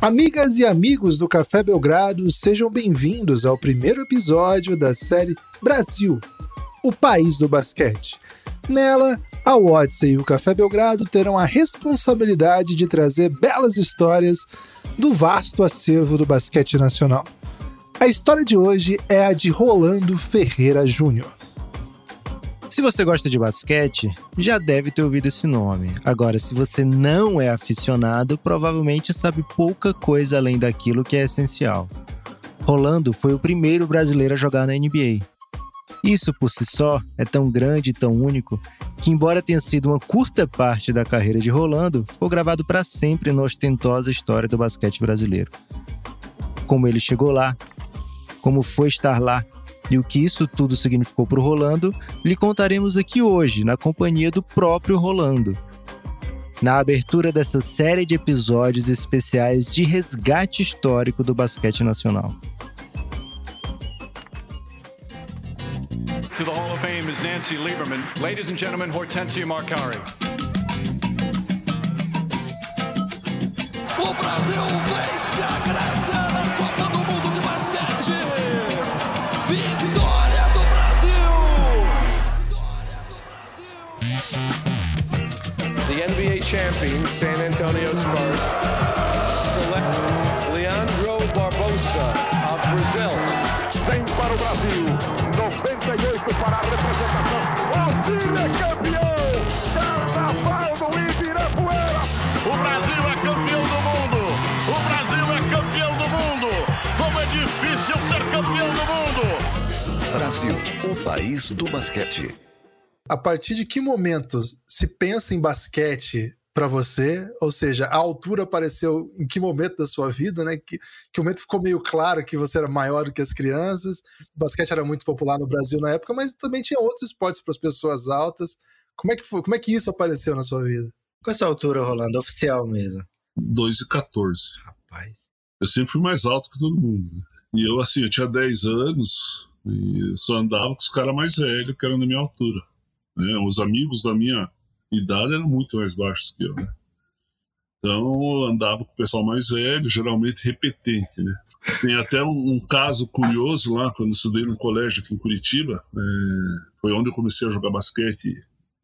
Amigas e amigos do Café Belgrado, sejam bem-vindos ao primeiro episódio da série Brasil, o país do basquete. Nela, a Odyssey e o Café Belgrado terão a responsabilidade de trazer belas histórias do vasto acervo do basquete nacional. A história de hoje é a de Rolando Ferreira Júnior. Se você gosta de basquete, já deve ter ouvido esse nome. Agora, se você não é aficionado, provavelmente sabe pouca coisa além daquilo que é essencial. Rolando foi o primeiro brasileiro a jogar na NBA. Isso por si só é tão grande e tão único que, embora tenha sido uma curta parte da carreira de Rolando, ficou gravado para sempre na ostentosa história do basquete brasileiro. Como ele chegou lá, como foi estar lá e o que isso tudo significou para o Rolando, lhe contaremos aqui hoje, na companhia do próprio Rolando. Na abertura dessa série de episódios especiais de resgate histórico do basquete nacional. To the Hall of Fame is Nancy Lieberman. Ladies and gentlemen, Hortensia Marcari. O Brasil vence NBA champion San Antonio Spurs select Leandro Barbosa of Brazil. Vem para o Brasil, 98 para a representação. O time é campeão! Carnaval do Ibirapuera! O Brasil é campeão do mundo! O Brasil é campeão do mundo! Como é difícil ser campeão do mundo! Brasil, o país do basquete a partir de que momento se pensa em basquete para você? Ou seja, a altura apareceu em que momento da sua vida, né? Que, que momento ficou meio claro que você era maior do que as crianças? O basquete era muito popular no Brasil na época, mas também tinha outros esportes para as pessoas altas. Como é que foi? Como é que isso apareceu na sua vida? Qual é a sua altura, Rolando? Oficial mesmo? 2,14. Rapaz. Eu sempre fui mais alto que todo mundo. Né? E eu, assim, eu tinha 10 anos e só andava com os caras mais velhos, que eram da minha altura. Né? Os amigos da minha idade eram muito mais baixos que eu, né? Então eu andava com o pessoal mais velho, geralmente repetente, né? Tem até um, um caso curioso lá, quando estudei no colégio aqui em Curitiba, é, foi onde eu comecei a jogar basquete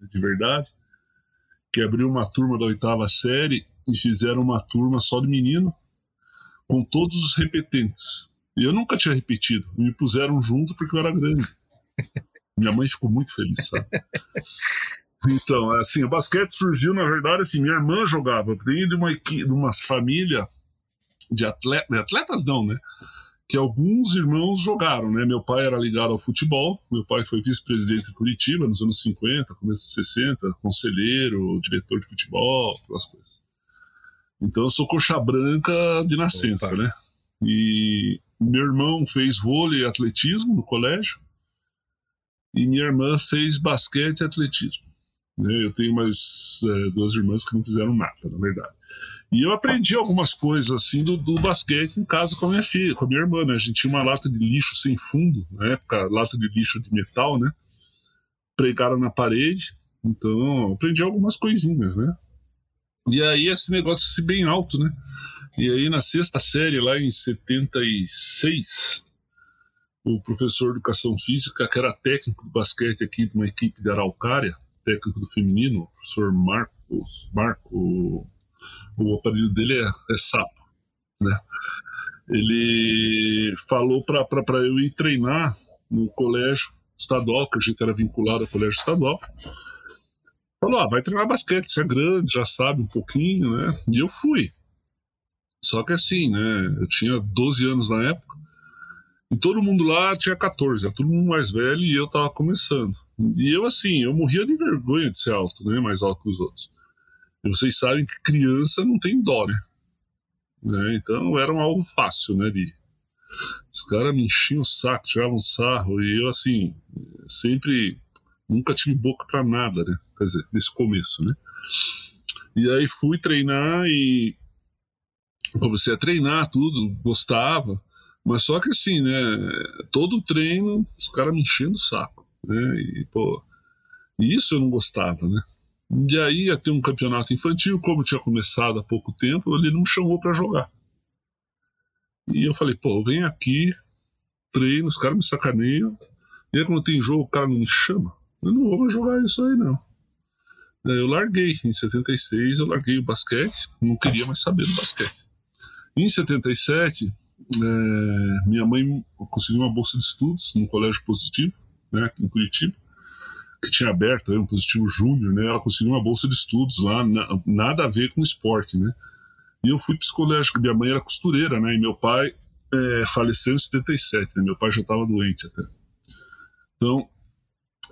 de verdade, que abriu uma turma da oitava série e fizeram uma turma só de menino, com todos os repetentes. E eu nunca tinha repetido, me puseram junto porque eu era grande. Minha mãe ficou muito feliz, sabe? Então, assim, o basquete surgiu, na verdade, assim, minha irmã jogava. Eu venho de uma, de uma família de, atleta, de atletas, não, né? Que alguns irmãos jogaram, né? Meu pai era ligado ao futebol, meu pai foi vice-presidente de Curitiba nos anos 50, começo dos 60, conselheiro, diretor de futebol, aquelas coisas. Então eu sou coxa branca de nascença, Opa. né? E meu irmão fez vôlei e atletismo no colégio e minha irmã fez basquete e atletismo. Né? Eu tenho mais é, duas irmãs que não fizeram nada, na verdade. E eu aprendi algumas coisas assim do, do, basquete em casa com a minha filha, com a minha irmã, né? A gente tinha uma lata de lixo sem fundo, na época, lata de lixo de metal, né? Pregaram na parede, então aprendi algumas coisinhas, né? E aí esse negócio se bem alto, né? E aí na sexta série, lá em 76, o professor de educação física, que era técnico de basquete aqui de uma equipe de Araucária, técnico do feminino, o professor Marcos, Marco, o apelido dele é, é Sapo, né? Ele falou para eu ir treinar no colégio estadual, que a gente era vinculado ao colégio estadual. Falou, ah, vai treinar basquete, você é grande, já sabe um pouquinho, né? E eu fui. Só que assim, né? Eu tinha 12 anos na época e todo mundo lá tinha 14, era todo mundo mais velho e eu tava começando. E eu, assim, eu morria de vergonha de ser alto, né? Mais alto que os outros. E vocês sabem que criança não tem dó, né? né? Então era um alvo fácil, né? De... Os caras me enchiam o saco, tiravam sarro. E eu, assim, sempre. Nunca tive boca para nada, né? Quer dizer, nesse começo, né? E aí fui treinar e comecei a treinar tudo, gostava. Mas só que assim, né? Todo treino, os caras me enchendo o saco, né? E, pô, isso eu não gostava, né? E aí ia ter um campeonato infantil, como tinha começado há pouco tempo, ele não me chamou para jogar. E eu falei, pô, vem aqui, treino, os caras me sacaneiam. E aí quando tem jogo, o cara não me chama. Eu não vou jogar isso aí, não. Eu larguei. Em 76 eu larguei o basquete, não queria mais saber do basquete. Em 77, é, minha mãe conseguiu uma bolsa de estudos no colégio positivo, né, aqui em Curitiba, que tinha aberto, era um positivo júnior, né, ela conseguiu uma bolsa de estudos lá, na, nada a ver com esporte, né. E eu fui psicológico, minha mãe era costureira, né, e meu pai é, faleceu em 77, né, meu pai já estava doente até. Então,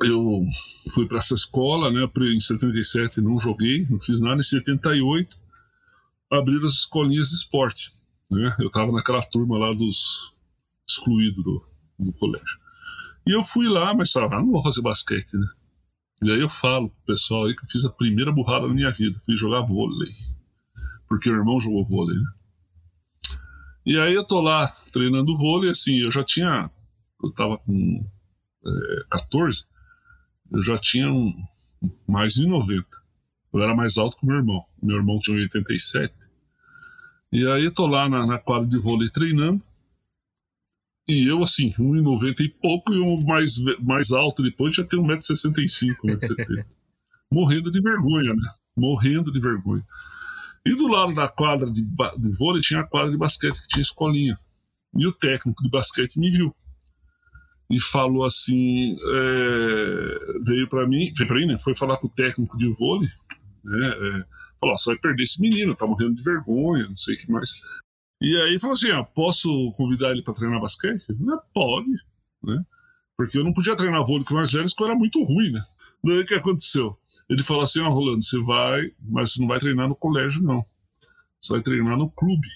eu fui para essa escola, né? Em 77 não joguei, não fiz nada. Em 78 abriram as escolinhas de esporte, né? Eu estava naquela turma lá dos excluídos do, do colégio. E eu fui lá, mas ah, não vou fazer basquete, né? E aí eu falo pro pessoal aí que eu fiz a primeira burrada na minha vida, fui jogar vôlei. Porque o irmão jogou vôlei, né? E aí eu tô lá treinando vôlei, assim, eu já tinha. Eu tava com é, 14, eu já tinha um, mais de 90. Eu era mais alto que meu irmão. Meu irmão tinha 87. E aí eu tô lá na, na quadra de vôlei treinando. E eu, assim, 1,90 e pouco, e o mais, mais alto depois já tem 1,65m, 1,70m. Morrendo de vergonha, né? Morrendo de vergonha. E do lado da quadra de, de vôlei tinha a quadra de basquete, que tinha escolinha. E o técnico de basquete me viu e falou assim, é, veio para mim, veio para mim, né, foi falar com o técnico de vôlei, né, é, falou, você vai perder esse menino, tá morrendo de vergonha, não sei o que mais. E aí falou assim, ah, posso convidar ele para treinar basquete? Não, pode, né, porque eu não podia treinar vôlei com mais velhos porque eu era muito ruim, né. Daí o que aconteceu? Ele falou assim, ah, Rolando, você vai, mas você não vai treinar no colégio, não. Você vai treinar no clube.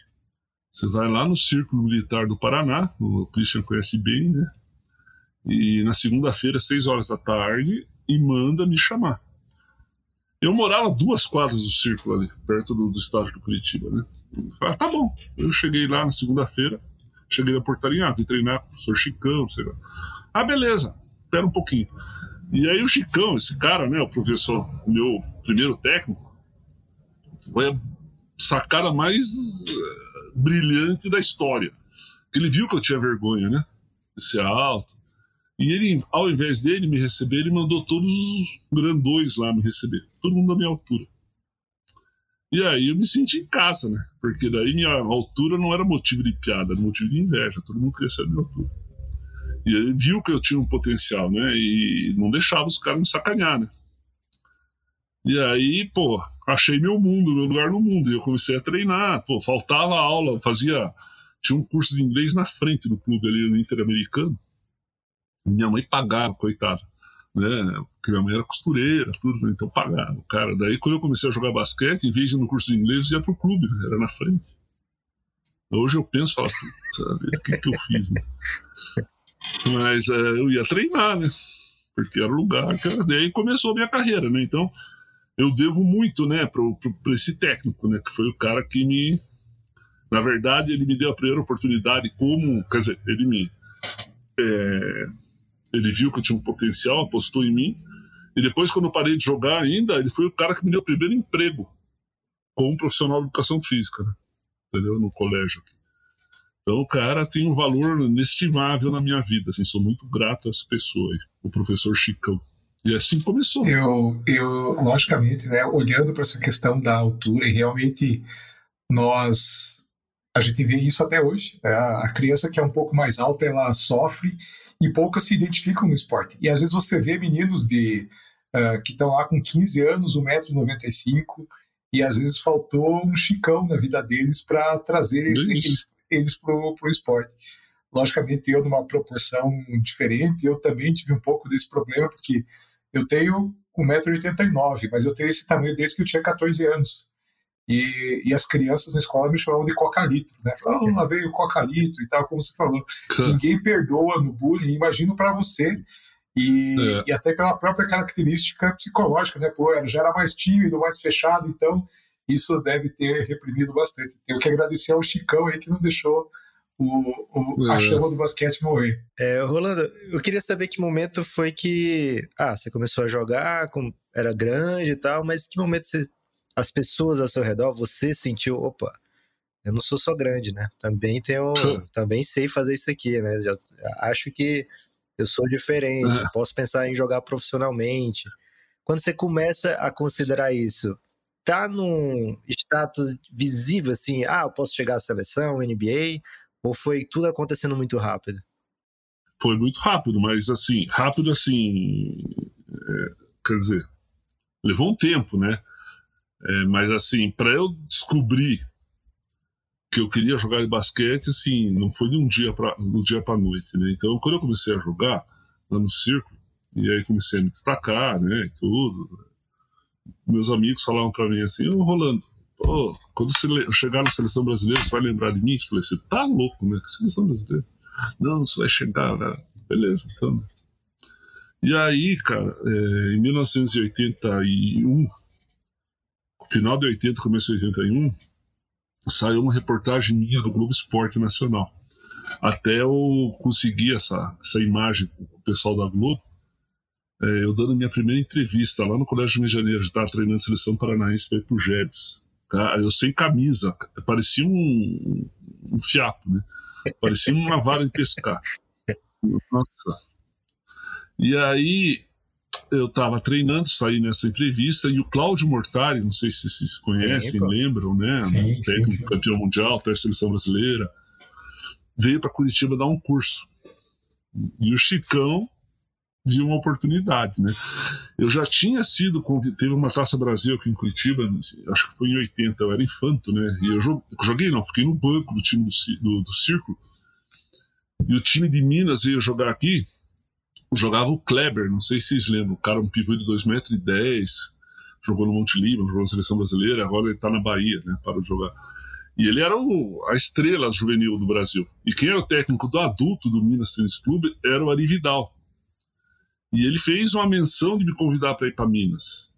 Você vai lá no Círculo Militar do Paraná, o Christian conhece bem, né? e na segunda-feira, seis horas da tarde, e manda me chamar. Eu morava duas quadras do círculo ali, perto do, do estádio do Curitiba, né? falei, ah, tá bom. Eu cheguei lá na segunda-feira, cheguei na portaria, ah, vim treinar com o professor Chicão, sei lá. Ah, beleza, espera um pouquinho. E aí o Chicão, esse cara, né, o professor, meu primeiro técnico, foi a sacada mais uh, brilhante da história. Ele viu que eu tinha vergonha, né? De ser alto, e ele, ao invés dele me receber, ele mandou todos os grandões lá me receber, todo mundo da minha altura. E aí eu me senti em casa, né? Porque daí minha altura não era motivo de piada, era motivo de inveja, todo mundo queria ser da minha altura. E ele viu que eu tinha um potencial, né? E não deixava os caras me sacanear, né? E aí, pô, achei meu mundo, meu lugar no mundo. E eu comecei a treinar, pô, faltava aula, fazia. Tinha um curso de inglês na frente do clube ali no Interamericano. Minha mãe pagava, coitada. Né? Porque minha mãe era costureira, tudo, né? então pagava. Cara, daí quando eu comecei a jogar basquete, em vez de ir no curso de inglês, eu ia pro clube, né? era na frente. Hoje eu penso, falo, sabe, o que, que eu fiz, né? Mas é, eu ia treinar, né? Porque era lugar, cara. Daí começou a minha carreira, né? Então eu devo muito, né, para esse técnico, né? Que foi o cara que me. Na verdade, ele me deu a primeira oportunidade como. Quer dizer, ele me. É, ele viu que eu tinha um potencial, apostou em mim. E depois, quando eu parei de jogar ainda, ele foi o cara que me deu o primeiro emprego como profissional de educação física, né? entendeu? No colégio. Então, o cara tem um valor inestimável na minha vida. Assim, sou muito grato a essa pessoa, o professor Chicão. E assim começou. Eu, eu logicamente, né, olhando para essa questão da altura, e realmente nós a gente vê isso até hoje. Né? A criança que é um pouco mais alta, ela sofre e poucas se identificam no esporte. E às vezes você vê meninos de uh, que estão lá com 15 anos, 1,95m, e às vezes faltou um chicão na vida deles para trazer eles, eles para o esporte. Logicamente, eu numa proporção diferente, eu também tive um pouco desse problema, porque eu tenho 1,89m, mas eu tenho esse tamanho desde que eu tinha 14 anos. E, e as crianças na escola me chamavam de coca-litro, né? Falavam, oh, lá veio o coca-litro e tal, como você falou. Ninguém perdoa no bullying, imagino para você. E, é. e, até pela própria característica psicológica, né? Pô, já era mais tímido, mais fechado, então isso deve ter reprimido bastante. Eu que agradecer ao Chicão aí que não deixou o, o, a é. chama do basquete morrer. É, Rolando, eu queria saber que momento foi que. Ah, você começou a jogar, com, era grande e tal, mas que momento você as pessoas ao seu redor, você sentiu, opa, Eu não sou só grande, né? Também tenho, também sei fazer isso aqui, né? Já, acho que eu sou diferente, posso pensar em jogar profissionalmente. Quando você começa a considerar isso, tá num status visível assim, ah, eu posso chegar à seleção, NBA, ou foi tudo acontecendo muito rápido? Foi muito rápido, mas assim, rápido assim, é, quer dizer, levou um tempo, né? É, mas assim, para eu descobrir que eu queria jogar basquete, assim, não foi de um dia para do dia para noite, né? Então, quando eu comecei a jogar lá no circo, e aí comecei a me destacar, né, e tudo, meus amigos falavam para mim assim, oh, Rolando, pô, quando você chegar na seleção brasileira, você vai lembrar de mim? Eu falei, você tá louco, né? Que seleção brasileira? Não, você vai chegar? Beleza, então. E aí, cara, é, em 1981, final de 80, começo de 81, saiu uma reportagem minha do Globo Esporte Nacional. Até eu conseguir essa, essa imagem com o pessoal da Globo, é, eu dando minha primeira entrevista lá no Colégio de Janeiro, estava treinando a seleção paranaense para ir pro Jedes. Tá? Eu sem camisa, parecia um, um fiapo, né? Parecia uma vara de pescar. Nossa. E aí eu estava treinando, saí nessa entrevista, e o Cláudio Mortari, não sei se vocês conhecem, lembram, né? Sim, técnico sim, sim. campeão mundial, até seleção brasileira, veio para Curitiba dar um curso. E o Chicão viu uma oportunidade, né? Eu já tinha sido teve uma Taça Brasil aqui em Curitiba, acho que foi em 80, eu era infanto, né? E eu joguei, não, fiquei no banco do time do, do, do Círculo. E o time de Minas veio jogar aqui, jogava o Kleber, não sei se vocês lembram, o cara um pivô de 2,10 metros, jogou no Monte Líbano, jogou na seleção brasileira, agora ele tá na Bahia, né? Para jogar. E ele era o, a estrela juvenil do Brasil. E quem era o técnico do adulto do Minas Tênis Clube era o Ari Vidal. E ele fez uma menção de me convidar para ir para Minas.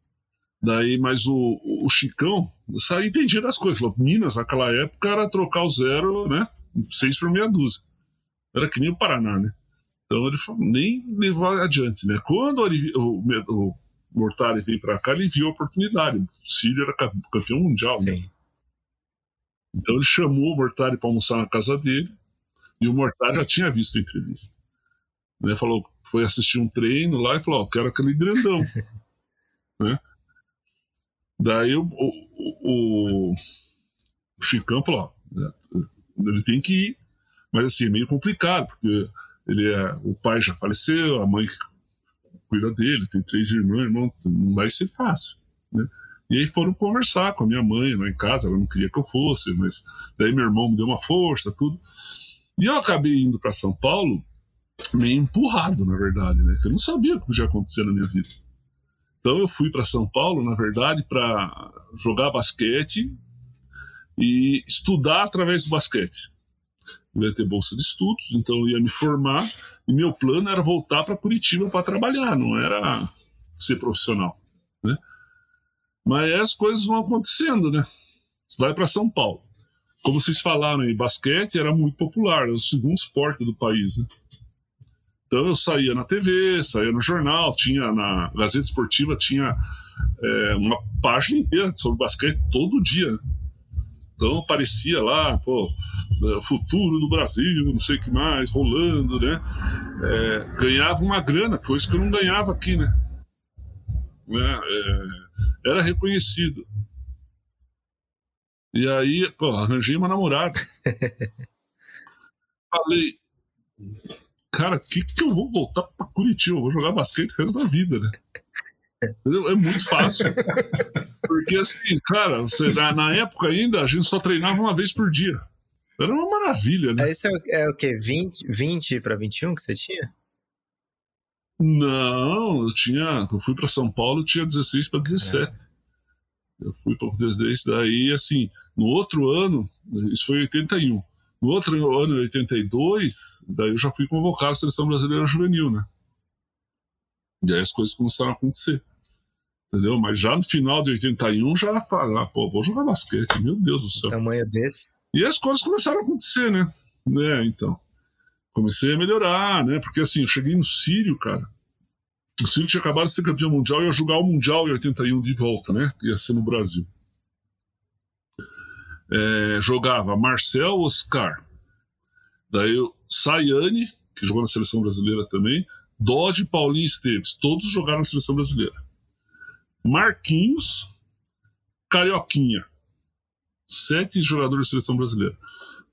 Daí, mas o, o Chicão, saí entendia das coisas. Falou, Minas, naquela época, era trocar o zero, né? Seis por meia dúzia. Era que nem o Paraná, né? Então ele falou, nem levou adiante, né? Quando o, o, o Mortari veio para cá, ele viu a oportunidade. O Sírio era campeão mundial, né? Então ele chamou o Mortari para almoçar na casa dele e o Mortari já tinha visto a entrevista. Né? Falou, foi assistir um treino lá e falou: oh, quero aquele grandão. né? Daí o, o, o, o Chicão falou: oh, ele tem que ir. Mas assim, é meio complicado, porque ele é, o pai já faleceu, a mãe cuida dele, tem três irmãos, irmão, não vai ser fácil. Né? E aí foram conversar com a minha mãe lá em casa, ela não queria que eu fosse, mas daí meu irmão me deu uma força, tudo. E eu acabei indo para São Paulo meio empurrado, na verdade, né? Eu não sabia o que podia acontecer na minha vida. Então eu fui para São Paulo, na verdade, para jogar basquete e estudar através do basquete. Eu ia ter bolsa de estudos, então eu ia me formar e meu plano era voltar para Curitiba para trabalhar, não era ser profissional, né? Mas as coisas vão acontecendo, né? Vai para São Paulo. Como vocês falaram, aí, basquete era muito popular, era o segundo esporte do país, né? Então eu saía na TV, saía no jornal, tinha na Gazeta Esportiva tinha é, uma página inteira sobre basquete todo dia. Então aparecia lá, pô, é, futuro do Brasil, não sei o que mais, rolando, né? É, ganhava uma grana, coisa que eu não ganhava aqui, né? É, era reconhecido. E aí, pô, arranjei uma namorada. Falei, cara, o que, que eu vou voltar para Curitiba? Eu vou jogar basquete o resto da vida, né? É muito fácil. Porque assim, cara, você, na, na, época ainda a gente só treinava uma vez por dia. Era uma maravilha, né? Esse é, é o quê? 20, 20 para 21 que você tinha? Não, eu tinha. Eu fui para São Paulo, tinha 16 para 17. É. Eu fui para 16, daí assim, no outro ano, isso foi 81. No outro ano, 82, daí eu já fui convocado à seleção brasileira juvenil, né? E aí as coisas começaram a acontecer. Entendeu? Mas já no final de 81 já falar, pô, vou jogar basquete, meu Deus do céu. O tamanho desse. E as coisas começaram a acontecer, né? né? Então. Comecei a melhorar, né? Porque assim, eu cheguei no Sírio, cara. O Sírio tinha acabado de ser campeão mundial e ia jogar o Mundial em 81 de volta, né? Ia ser no Brasil. É, jogava Marcel Oscar, daí o Sayane, que jogou na seleção brasileira também, Dodge Paulinho Esteves, todos jogaram na seleção brasileira. Marquinhos, Carioquinha, sete jogadores da seleção brasileira.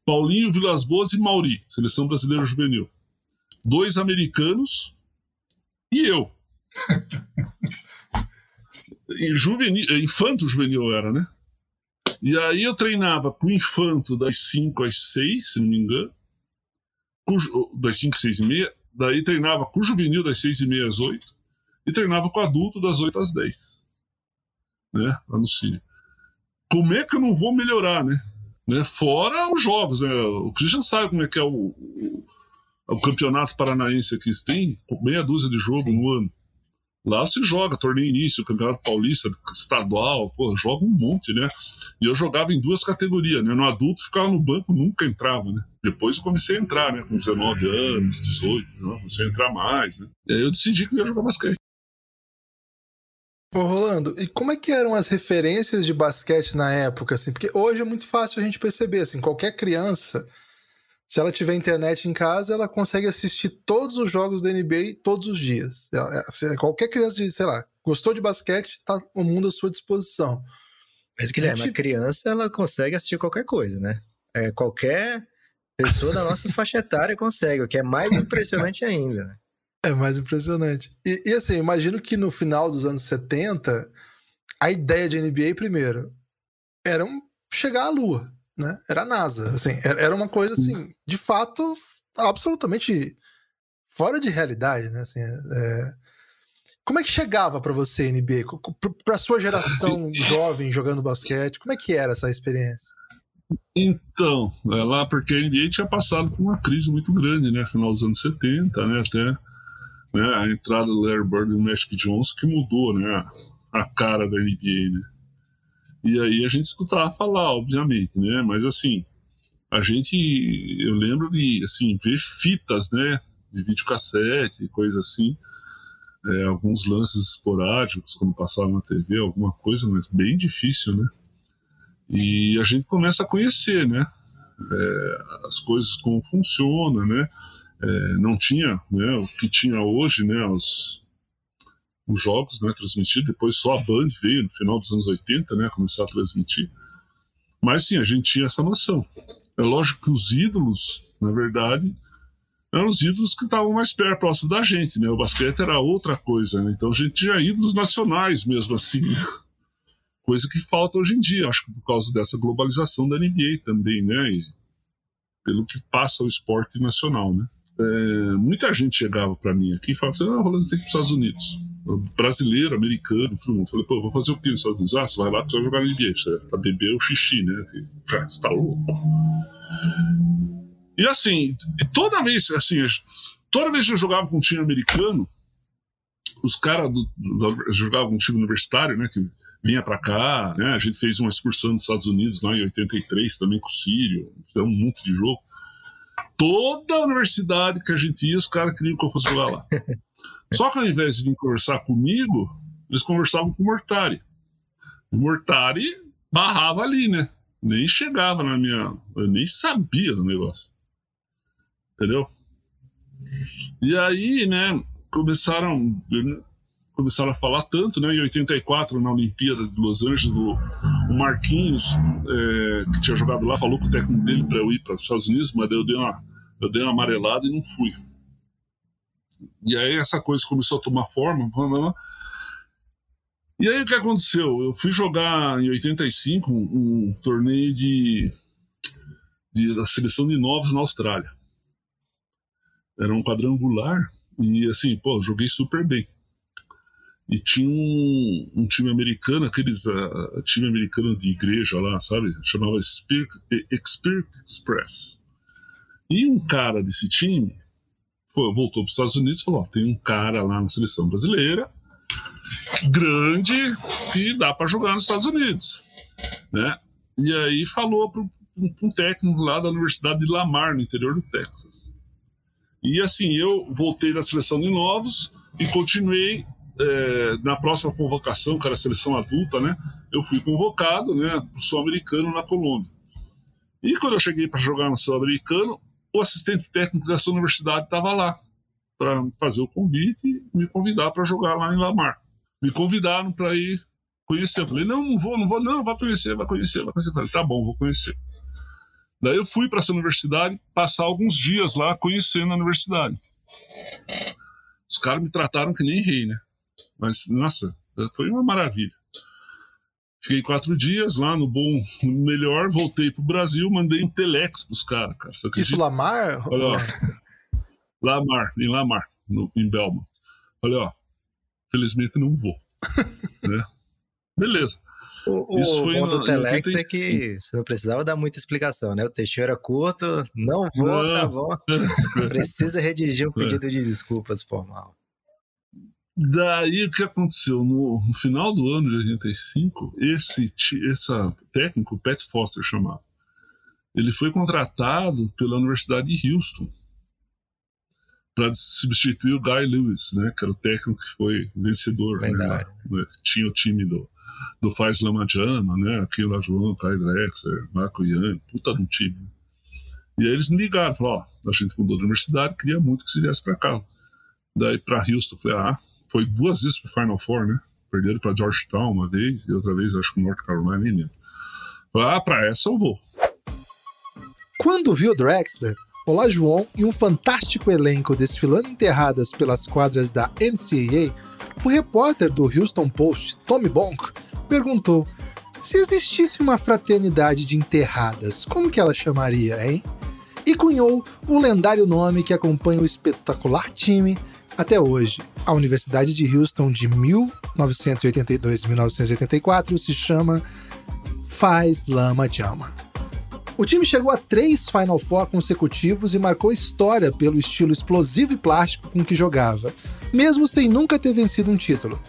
Paulinho, Vilas Boas e Mauri, seleção brasileira juvenil. Dois americanos e eu. e juvenil, é, infanto juvenil era, né? E aí eu treinava com o infanto das 5 às 6, se não me engano. Das 5, 6 e meia. Daí treinava com o juvenil das 6 e meia às 8. E treinava com o adulto das 8 às 10. Né? Lá no Sírio. Como é que eu não vou melhorar, né? né? Fora os jogos, né? O Christian sabe como é que é o, o, o campeonato paranaense que eles têm, meia dúzia de jogos no ano. Lá se joga torneio início, campeonato paulista, estadual, pô, joga um monte, né? E eu jogava em duas categorias, né? No adulto ficava no banco, nunca entrava, né? Depois eu comecei a entrar, né? Com 19 anos, 18, né? comecei a entrar mais, né? E aí eu decidi que eu ia jogar basquete. Ô Rolando, e como é que eram as referências de basquete na época, assim? Porque hoje é muito fácil a gente perceber, assim, qualquer criança, se ela tiver internet em casa, ela consegue assistir todos os jogos da NBA todos os dias. É, qualquer criança de, sei lá, gostou de basquete, tá o mundo à sua disposição. Mas, Guilherme, a, gente... a criança, ela consegue assistir qualquer coisa, né? É, qualquer pessoa da nossa faixa etária consegue, o que é mais impressionante ainda, né? É mais impressionante. E, e, assim, imagino que no final dos anos 70, a ideia de NBA, primeiro, era um chegar à Lua, né? Era a NASA. Assim, era uma coisa, assim, de fato, absolutamente fora de realidade, né? Assim, é... Como é que chegava para você NBA? Para sua geração jovem jogando basquete, como é que era essa experiência? Então, é lá porque a NBA tinha passado por uma crise muito grande, né? Final dos anos 70, né? Até né, a entrada do Larry Bird e do Magic Johnson que mudou né, a cara da NBA, né? E aí a gente escutava falar, obviamente, né? Mas assim, a gente, eu lembro de, assim, ver fitas, né? De videocassete, coisa assim. É, alguns lances esporádicos, quando passava na TV, alguma coisa, mas bem difícil, né? E a gente começa a conhecer, né? É, as coisas como funcionam, né? é, não tinha né, o que tinha hoje, né, os, os jogos né, transmitidos, depois só a Band veio no final dos anos 80 né, começar a transmitir. Mas sim, a gente tinha essa noção. É lógico que os ídolos, na verdade, eram os ídolos que estavam mais perto, próximo da gente, né? O basquete era outra coisa, né? Então a gente tinha ídolos nacionais mesmo assim. Né? Coisa que falta hoje em dia, acho que por causa dessa globalização da NBA também, né? E pelo que passa o esporte nacional, né? É, muita gente chegava para mim aqui e falava assim: ah, Rolando, você tem que ir para os Estados Unidos. Brasileiro, americano, todo mundo. Falei, pô, vou fazer o quê nos Estados Unidos? Ah, você vai lá você vai jogar NBA, você vai beber o xixi, né? Você tá louco. E assim, toda vez, assim, toda vez que eu jogava com um time americano, os caras jogavam um time universitário, né? Que vinha para cá, né? A gente fez uma excursão nos Estados Unidos lá em 83 também com o Sírio, fizemos um monte de jogo toda a universidade que a gente ia, os caras queriam que eu fosse jogar lá. Só que ao invés de vir conversar comigo, eles conversavam com o Mortari. O Mortari barrava ali, né? Nem chegava na minha. Eu nem sabia do negócio. Entendeu? E aí, né, começaram começaram a falar tanto, né? Em 84, na Olimpíada de Los Angeles, o, Marquinhos, é, que tinha jogado lá, falou com o técnico dele para eu ir para os Estados Unidos, mas eu dei, uma, eu dei uma amarelada e não fui. E aí essa coisa começou a tomar forma. Blá, blá, blá. E aí o que aconteceu? Eu fui jogar em 85 um, um torneio de, de da seleção de novos na Austrália. Era um quadrangular e assim, pô, joguei super bem. E tinha um, um time americano, aqueles uh, time americano de igreja lá, sabe? Chamava Spirit, Spirit Express. E um cara desse time foi, voltou para os Estados Unidos e falou: tem um cara lá na seleção brasileira, grande, que dá para jogar nos Estados Unidos. Né? E aí falou para um técnico lá da Universidade de Lamar, no interior do Texas. E assim, eu voltei da seleção de novos e continuei é, na próxima convocação, que era a seleção adulta, né, eu fui convocado né, para o Sul-Americano na Colômbia. E quando eu cheguei para jogar no Sul-Americano, o assistente técnico dessa universidade estava lá para fazer o convite e me convidar para jogar lá em Lamar. Me convidaram para ir conhecer. Eu falei, não, não vou, não vou, não, vai conhecer, vai conhecer, vai conhecer. Eu falei, tá bom, vou conhecer. Daí eu fui para essa universidade passar alguns dias lá conhecendo a universidade. Os caras me trataram que nem rei, né? Mas, nossa, foi uma maravilha. Fiquei quatro dias lá no bom, no melhor, voltei pro Brasil, mandei um telex pros caras, cara. Isso Lamar? Olha, ó, Lamar, em Lamar, no, em Belmont. Falei, ó, felizmente não vou. né? Beleza. O, Isso o foi bom do Telex é que você não precisava dar muita explicação, né? O texto era curto, não vou, tá não. tá bom. Precisa redigir um é. pedido de desculpas formal. Daí o que aconteceu? No, no, final do ano de 85, esse essa técnico, Pat Foster chamado, ele foi contratado pela Universidade de Houston para substituir o Guy Lewis, né, que era o técnico que foi vencedor. Né, né, tinha o time do, do Faz Lama Jama, né, Aquila João, Kai Drexler, Marco Ian, puta de um time. E aí eles me ligaram, falaram, ó, a gente mudou da universidade, queria muito que você viesse para cá. Daí para Houston, falei, ah, foi duas vezes pro Final Four, né? Perderam para Georgetown uma vez e outra vez, acho que North Carolina, nem lembro. Ah, para essa eu vou. Quando viu Drexler, Olajuwon e um fantástico elenco desfilando enterradas pelas quadras da NCAA, o repórter do Houston Post, Tommy Bonk, perguntou se existisse uma fraternidade de enterradas, como que ela chamaria, hein? E cunhou o lendário nome que acompanha o espetacular time até hoje, a Universidade de Houston de 1982-1984 se chama Faz Lama Jama. O time chegou a três Final Four consecutivos e marcou história pelo estilo explosivo e plástico com que jogava, mesmo sem nunca ter vencido um título.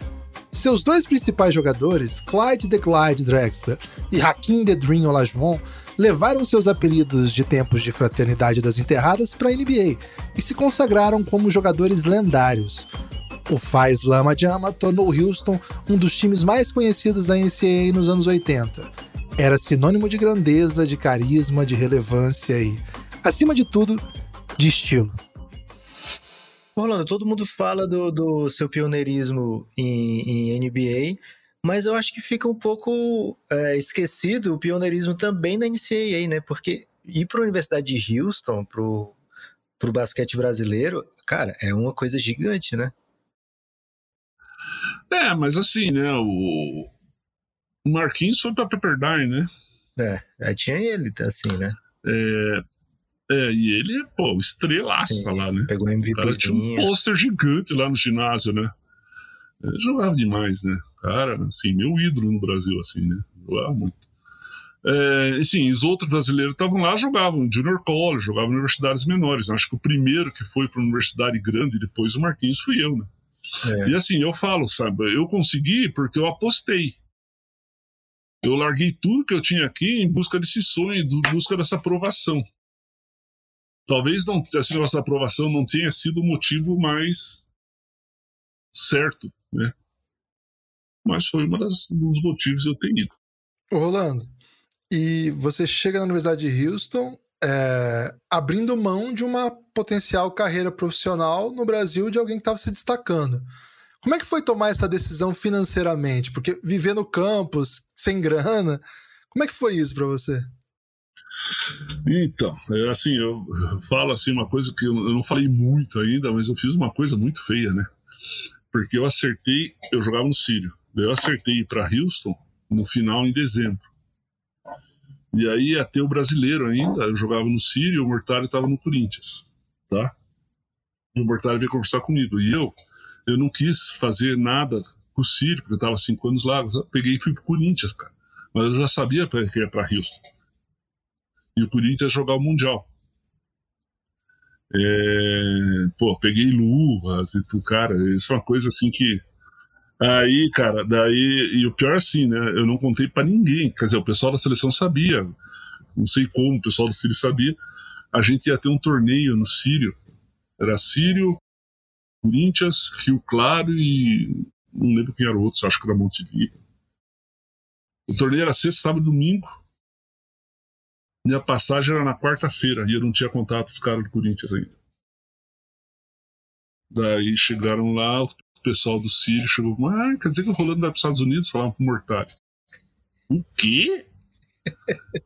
Seus dois principais jogadores, Clyde the Clyde Drexler e Hakim the Dream Olajuwon, levaram seus apelidos de tempos de fraternidade das enterradas para a NBA e se consagraram como jogadores lendários. O Faz Lama Jama tornou Houston um dos times mais conhecidos da NCAA nos anos 80. Era sinônimo de grandeza, de carisma, de relevância e, acima de tudo, de estilo. Rolando, todo mundo fala do, do seu pioneirismo em, em NBA, mas eu acho que fica um pouco é, esquecido o pioneirismo também na NCAA, né? Porque ir para a Universidade de Houston, para o basquete brasileiro, cara, é uma coisa gigante, né? É, mas assim, né? O, o Marquinhos foi para Pepperdine, né? É, tinha ele, assim, né? É, é, e ele, pô, estrelaça Sim, lá, né? Pegou MVP. Tinha um pôster gigante lá no ginásio, né? Ele jogava demais, né? Cara, assim, meu ídolo no Brasil, assim, né? Jogava muito. É, assim, os outros brasileiros estavam lá, jogavam Junior College, jogavam universidades menores. Acho que o primeiro que foi para universidade grande depois o Marquinhos fui eu, né? É. E assim, eu falo, sabe, eu consegui porque eu apostei. Eu larguei tudo que eu tinha aqui em busca desse sonho, em busca dessa aprovação. Talvez não, assim, essa aprovação não tenha sido o motivo mais certo, né? Mas foi um dos motivos eu ter ido. Ô Rolando, e você chega na Universidade de Houston é, abrindo mão de uma potencial carreira profissional no Brasil de alguém que estava se destacando. Como é que foi tomar essa decisão financeiramente? Porque viver no campus, sem grana, como é que foi isso para você? Então, é assim, eu falo assim uma coisa que eu não falei muito ainda, mas eu fiz uma coisa muito feia, né? Porque eu acertei, eu jogava no Sírio, eu acertei para Houston no final em dezembro. E aí ia ter o brasileiro ainda, eu jogava no Sírio o Mortário estava no Corinthians, tá? E o Mortário veio conversar comigo. E eu, eu não quis fazer nada com o Sírio, porque eu estava cinco anos lá. Peguei e fui pro Corinthians, cara. Mas eu já sabia que ia para Houston e o Corinthians jogar o Mundial. É, pô, peguei luvas e tudo, cara, isso é uma coisa assim que. Aí, cara, daí. E o pior assim, né? Eu não contei para ninguém. Quer dizer, o pessoal da seleção sabia. Não sei como o pessoal do Sírio sabia. A gente ia ter um torneio no Sírio. Era Sírio, Corinthians, Rio Claro e. Não lembro quem era o outro, acho que era Monte Montevideo. O torneio era sexta, sábado e domingo Minha passagem era na quarta-feira e eu não tinha contato com os caras do Corinthians ainda. Daí chegaram lá, o pessoal do Sírio chegou, ah, quer dizer que o Rolando vai para os Estados Unidos falar com o Mortari. O quê?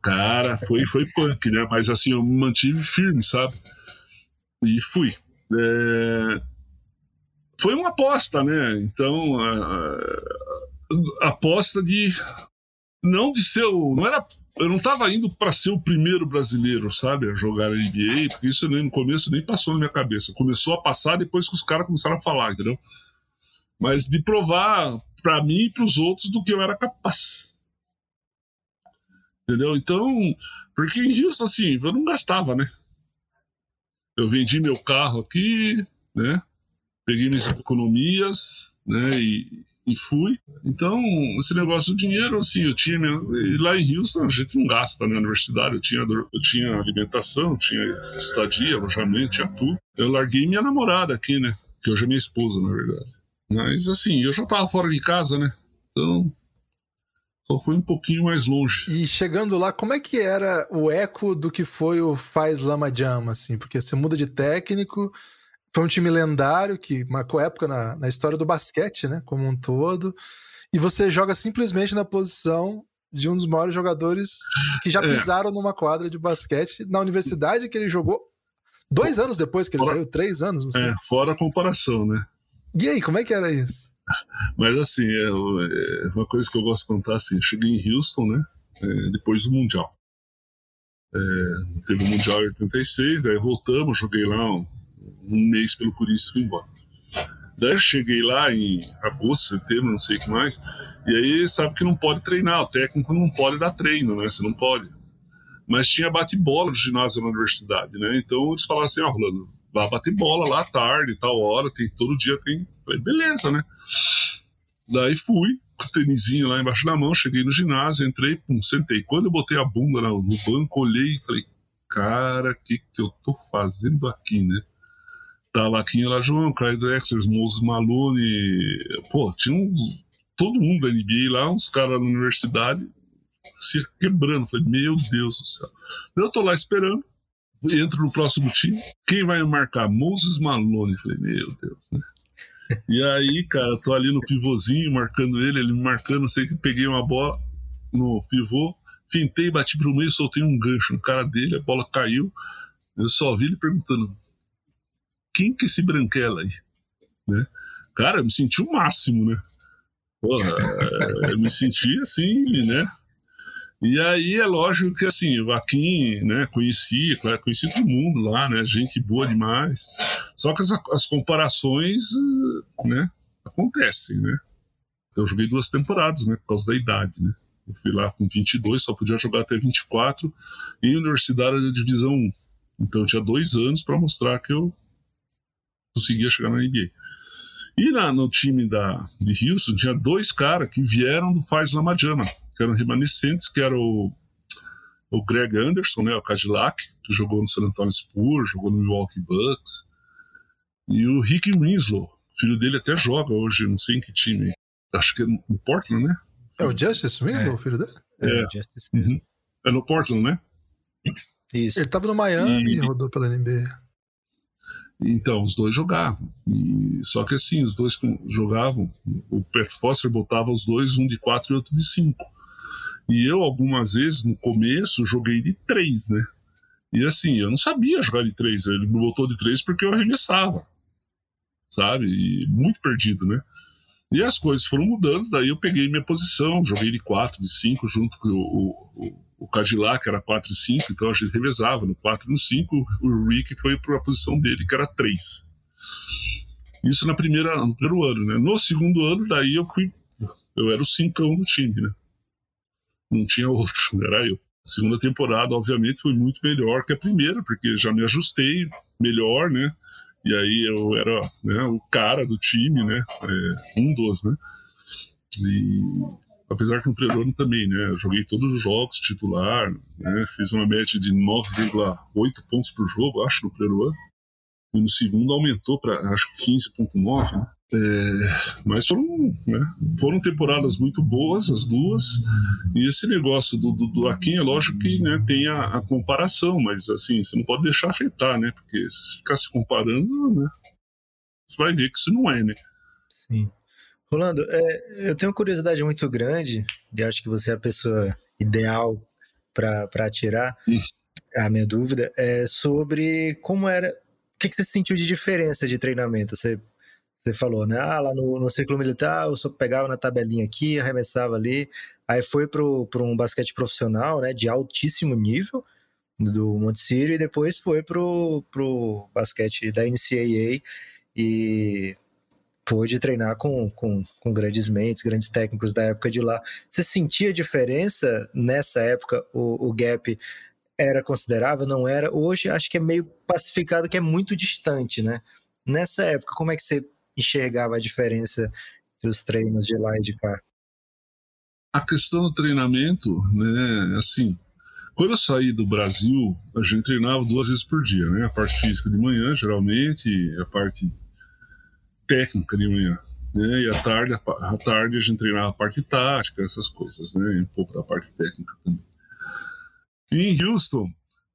Cara, foi, foi punk, né? Mas assim, eu mantive firme, sabe? E fui. É... Foi uma aposta, né? Então, a aposta de não de ser o. Não era, eu não estava indo para ser o primeiro brasileiro, sabe, a jogar a NBA, porque isso nem, no começo nem passou na minha cabeça. Começou a passar depois que os caras começaram a falar, entendeu? Mas de provar para mim e para os outros do que eu era capaz. Entendeu? Então, porque em Houston, assim, eu não gastava, né? Eu vendi meu carro aqui, né? Peguei minhas economias, né? E, e fui. Então, esse negócio do dinheiro, assim, eu tinha. Lá em Houston, a gente não gasta na universidade. Eu tinha, eu tinha alimentação, tinha estadia, alojamento, tinha tudo. Eu larguei minha namorada aqui, né? Que hoje é minha esposa, na verdade. Mas, assim, eu já tava fora de casa, né? Então. Só fui um pouquinho mais longe. E chegando lá, como é que era o eco do que foi o Faz Lama Jama, assim? Porque você muda de técnico, foi um time lendário que marcou época na, na história do basquete, né? Como um todo. E você joga simplesmente na posição de um dos maiores jogadores que já é. pisaram numa quadra de basquete na universidade que ele jogou dois anos depois que ele fora, saiu, três anos, não sei. É, fora a comparação, né? E aí, como é que era isso? Mas assim, é, é, uma coisa que eu gosto de contar assim, cheguei em Houston, né? É, depois do Mundial. É, teve o Mundial em 86, daí voltamos, joguei lá um, um mês pelo Corinthians e fui embora. Daí eu cheguei lá em agosto, setembro, não sei o que mais, e aí sabe que não pode treinar, o técnico não pode dar treino, né? Você não pode. Mas tinha bate-bola no ginásio da universidade, né? Então eles falaram assim, ó, oh, Rolando, vá bater bola lá à tarde, tal hora, tem todo dia tem. Falei, beleza, né? Daí fui, com o tênisinho lá embaixo da mão, cheguei no ginásio, entrei, pum, sentei. Quando eu botei a bunda no banco, olhei e falei, cara, o que, que eu tô fazendo aqui, né? Aqui lá, João, Clyde Drexler, Moses Malone, pô, tinha uns, todo mundo da NBA lá, uns caras na universidade se quebrando. Falei, meu Deus do céu. Eu tô lá esperando, entro no próximo time, quem vai marcar? Moses Malone. Falei, meu Deus, né? E aí, cara, tô ali no pivôzinho, marcando ele, ele me marcando, sei que peguei uma bola no pivô, fintei, bati pro meio, soltei um gancho no cara dele, a bola caiu. Eu só vi ele perguntando: quem que é esse branquela aí? Né? Cara, eu me senti o máximo, né? Porra, eu me senti assim, né? E aí é lógico que assim, o Vaquim, né, conhecia, conhecia todo mundo lá, né? Gente boa demais. Só que as, as comparações, né, acontecem, né? Então eu joguei duas temporadas, né, por causa da idade, né? Eu fui lá com 22, só podia jogar até 24 em universidade da divisão 1. Então eu tinha dois anos para mostrar que eu conseguia chegar na NBA. E na, no time da, de Houston tinha dois caras que vieram do Faz Lamajama, que eram remanescentes, que era o, o Greg Anderson, né, o Cadillac, que jogou no San Antonio Spurs, jogou no Milwaukee Bucks, e o Rick Winslow, filho dele até joga hoje, não sei em que time, acho que é no Portland, né? É o Justice Winslow, é. o filho dele? É, é, Justice uhum. é no Portland, né? Isso. Ele tava no Miami e rodou pela NBA. Então, os dois jogavam. E, só que assim, os dois jogavam, o Pat Foster botava os dois, um de quatro e outro de cinco. E eu, algumas vezes, no começo, joguei de três, né? E assim, eu não sabia jogar de três. Ele me botou de três porque eu arremessava, sabe? E muito perdido, né? E as coisas foram mudando, daí eu peguei minha posição, joguei de quatro, de cinco, junto com o, o, Cadillac era 4 e 5, então a gente revezava no 4 e no 5. O Rick foi para a posição dele, que era 3. Isso na primeira, no primeiro ano, né? No segundo ano, daí eu fui. Eu era o cincão do time, né? Não tinha outro, era eu. Segunda temporada, obviamente, foi muito melhor que a primeira, porque já me ajustei melhor, né? E aí eu era né, o cara do time, né? É, um dos, né? E apesar que no primeiro ano também, né? Joguei todos os jogos titular, né? Fiz uma média de 9,8 pontos por jogo, acho, no primeiro ano. E no segundo aumentou para, acho que 15,9, né? É, mas foram, né, foram temporadas muito boas, as duas. E esse negócio do, do, do Akin, é lógico que né, tem a, a, comparação, mas assim, você não pode deixar afetar, né? Porque se ficar se comparando, né, você vai ver que isso não é, né? Sim. Rolando, é, eu tenho uma curiosidade muito grande, e acho que você é a pessoa ideal para tirar hum. a minha dúvida, é sobre como era. O que, que você sentiu de diferença de treinamento? Você você falou, né? Ah, lá no, no ciclo militar eu só pegava na tabelinha aqui, arremessava ali. Aí foi para um basquete profissional, né? De altíssimo nível do Monte e depois foi pro, pro basquete da NCAA e pôde treinar com, com, com grandes mentes, grandes técnicos da época de lá. Você sentia diferença nessa época? O, o gap era considerável, não era? Hoje acho que é meio pacificado que é muito distante, né? Nessa época, como é que você enxergava a diferença entre os treinos de lá e de cá? A questão do treinamento, né, assim, quando eu saí do Brasil, a gente treinava duas vezes por dia, né? A parte física de manhã, geralmente, a parte técnica de manhã, né? E à tarde, à tarde a gente treinava a parte tática, essas coisas, né? Um pouco da parte técnica também. E em Houston,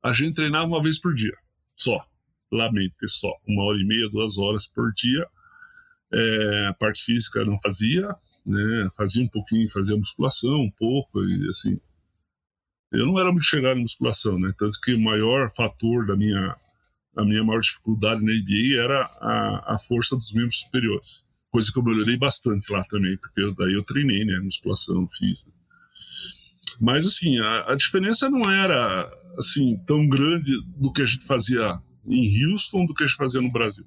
a gente treinava uma vez por dia, só. Lamento, só. Uma hora e meia, duas horas por dia é, a parte física não fazia, né? Fazia um pouquinho, fazia musculação um pouco e assim. Eu não era muito chegado em musculação, né? Tanto que o maior fator da minha a minha maior dificuldade na NBA era a, a força dos membros superiores. Coisa que eu melhorei bastante lá também, porque eu, daí eu treinei, né? Musculação, fiz. Né? Mas assim, a, a diferença não era assim tão grande do que a gente fazia em Houston do que a gente fazia no Brasil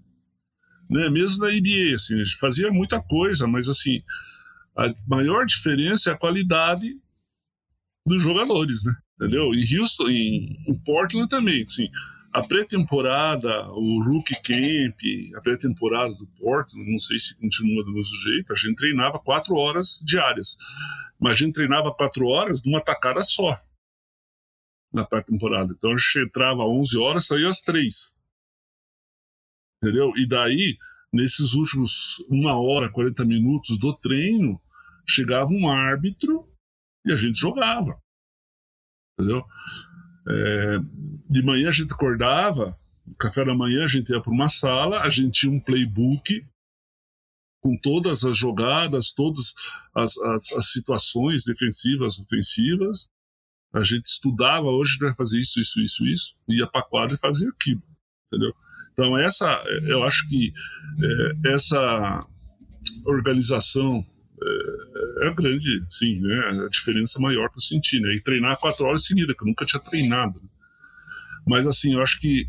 né? Mesmo na NBA, assim, a gente fazia muita coisa, mas assim, a maior diferença é a qualidade dos jogadores, né? Entendeu? Em Houston, em, em Portland também, assim, a pré-temporada, o rookie camp, a pré-temporada do Portland, não sei se continua do mesmo jeito, a gente treinava quatro horas diárias, mas a gente treinava quatro horas numa tacada só na pré-temporada. Então a gente entrava às 11 horas, saía às três entendeu? E daí, nesses últimos uma hora, 40 minutos do treino, chegava um árbitro e a gente jogava, entendeu? É, de manhã a gente acordava, café da manhã a gente ia para uma sala, a gente tinha um playbook com todas as jogadas, todas as, as, as situações defensivas, ofensivas. A gente estudava, hoje vai fazer isso, isso, isso, isso, ia para quadra e fazia aquilo, entendeu? Então, essa, eu acho que é, essa organização é, é, grande, sim, né? A diferença maior que eu senti, né? E treinar quatro horas seguidas, que eu nunca tinha treinado. Mas, assim, eu acho que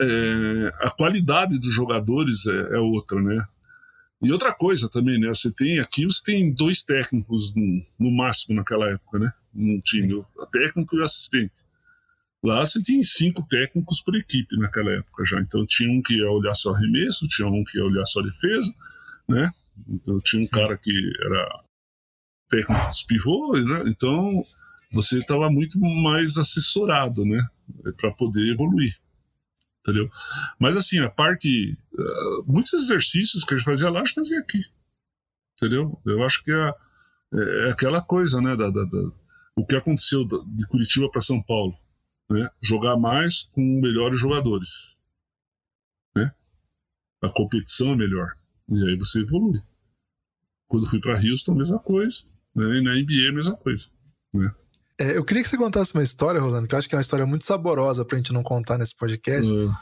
é, a qualidade dos jogadores é, é, outra, né? E outra coisa também, né? Você tem aqui, você tem dois técnicos no, no máximo naquela época, né? Um time, o técnico e o assistente. Lá você tinha cinco técnicos por equipe naquela época já. Então tinha um que ia olhar só arremesso, tinha um que ia olhar só defesa, né? Então tinha um cara que era técnico dos pivôs, né? Então você estava muito mais assessorado, né? Para poder evoluir, entendeu? Mas assim, a parte. Uh, muitos exercícios que a gente fazia lá, a gente fazia aqui, entendeu? Eu acho que é, é aquela coisa, né? Da, da, da, o que aconteceu de Curitiba para São Paulo né? jogar mais com melhores jogadores. Né? A competição é melhor. E aí você evolui. Quando fui para Houston, mesma coisa. Né? E na NBA, a mesma coisa. Né? É, eu queria que você contasse uma história, Rolando, que eu acho que é uma história muito saborosa pra gente não contar nesse podcast. Uh.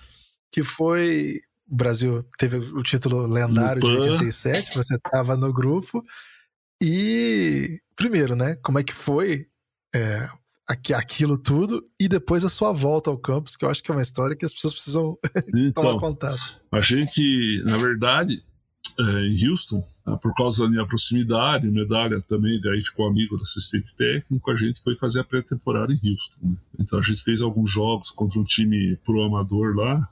Que foi. O Brasil teve o título lendário de 87, você estava no grupo. E, primeiro, né? Como é que foi é, aquilo tudo e depois a sua volta ao campus, que eu acho que é uma história que as pessoas precisam então, tomar contato. A gente, na verdade, é, em Houston, ah, por causa da minha proximidade, medalha também, daí ficou amigo do assistente técnico, a gente foi fazer a pré-temporada em Houston. Né? Então a gente fez alguns jogos contra um time pro amador lá,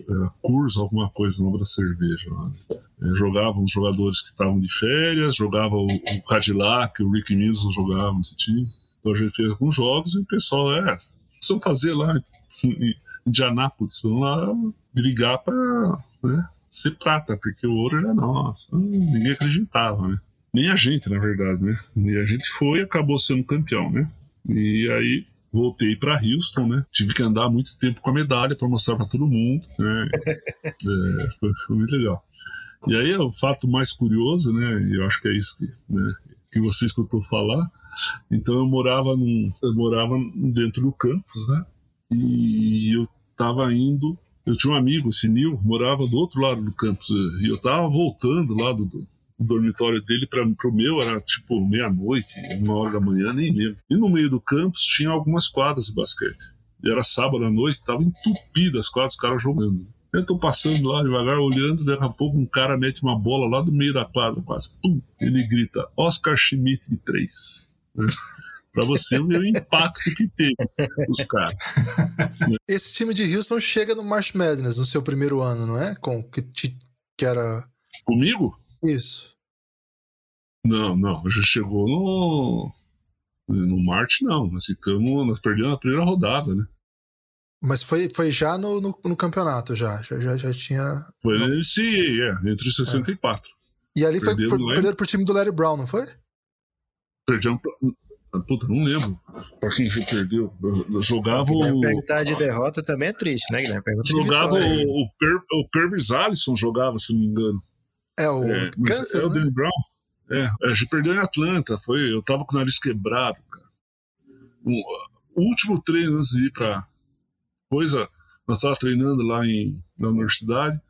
é, curso, alguma coisa, nome da cerveja. É, jogavam os jogadores que estavam de férias, jogava o, o Cadillac, o Rick Mills jogavam esse time. Então a gente fez alguns jogos e o pessoal, é, vamos fazer lá em Indianápolis, vamos lá brigar para né, ser prata, porque o ouro era nosso. Ninguém acreditava, né? Nem a gente, na verdade, né? E a gente foi e acabou sendo campeão, né? E aí voltei para Houston, né? Tive que andar muito tempo com a medalha para mostrar para todo mundo, né? é, foi, foi, muito legal. E aí o fato mais curioso, né? Eu acho que é isso que, né, que você escutou falar. Então eu morava num, eu morava dentro do campus, né? E eu estava indo eu tinha um amigo, esse Nil, morava do outro lado do campus. E eu tava voltando lá do, do dormitório dele para o meu, era tipo meia-noite, uma hora da manhã, nem lembro. E no meio do campus tinha algumas quadras de basquete. E era sábado à noite, tava entupido as quadras, os caras jogando. Eu tô passando lá devagar, olhando, daqui a pouco um cara mete uma bola lá do meio da quadra, quase. Pum, ele grita, Oscar Schmidt de três. Para você ver o impacto que teve os caras. Esse time de Houston chega no March Madness no seu primeiro ano, não é? Com que, que era. Comigo? Isso. Não, não. Já chegou no. No March, não. Nós ficamos. Nós perdemos a primeira rodada, né? Mas foi, foi já no, no, no campeonato, já. Já, já, já tinha. Foi no... nesse. É, entre os 64. É. E ali foi, foi perderam pro time do Larry Brown, não foi? Perdemos. Puta, não lembro pra quem já perdeu. Jogava o. Perguntar de derrota também é triste, né, Guilherme? Pergunta jogava o, o, per, o Pervis Allison, jogava, se não me engano. É o é, Kansas, é o né? Brown. É, a gente perdeu em Atlanta. Foi, eu tava com o nariz quebrado, cara. O, o último treino antes de ir pra coisa, nós tava treinando lá em, na universidade.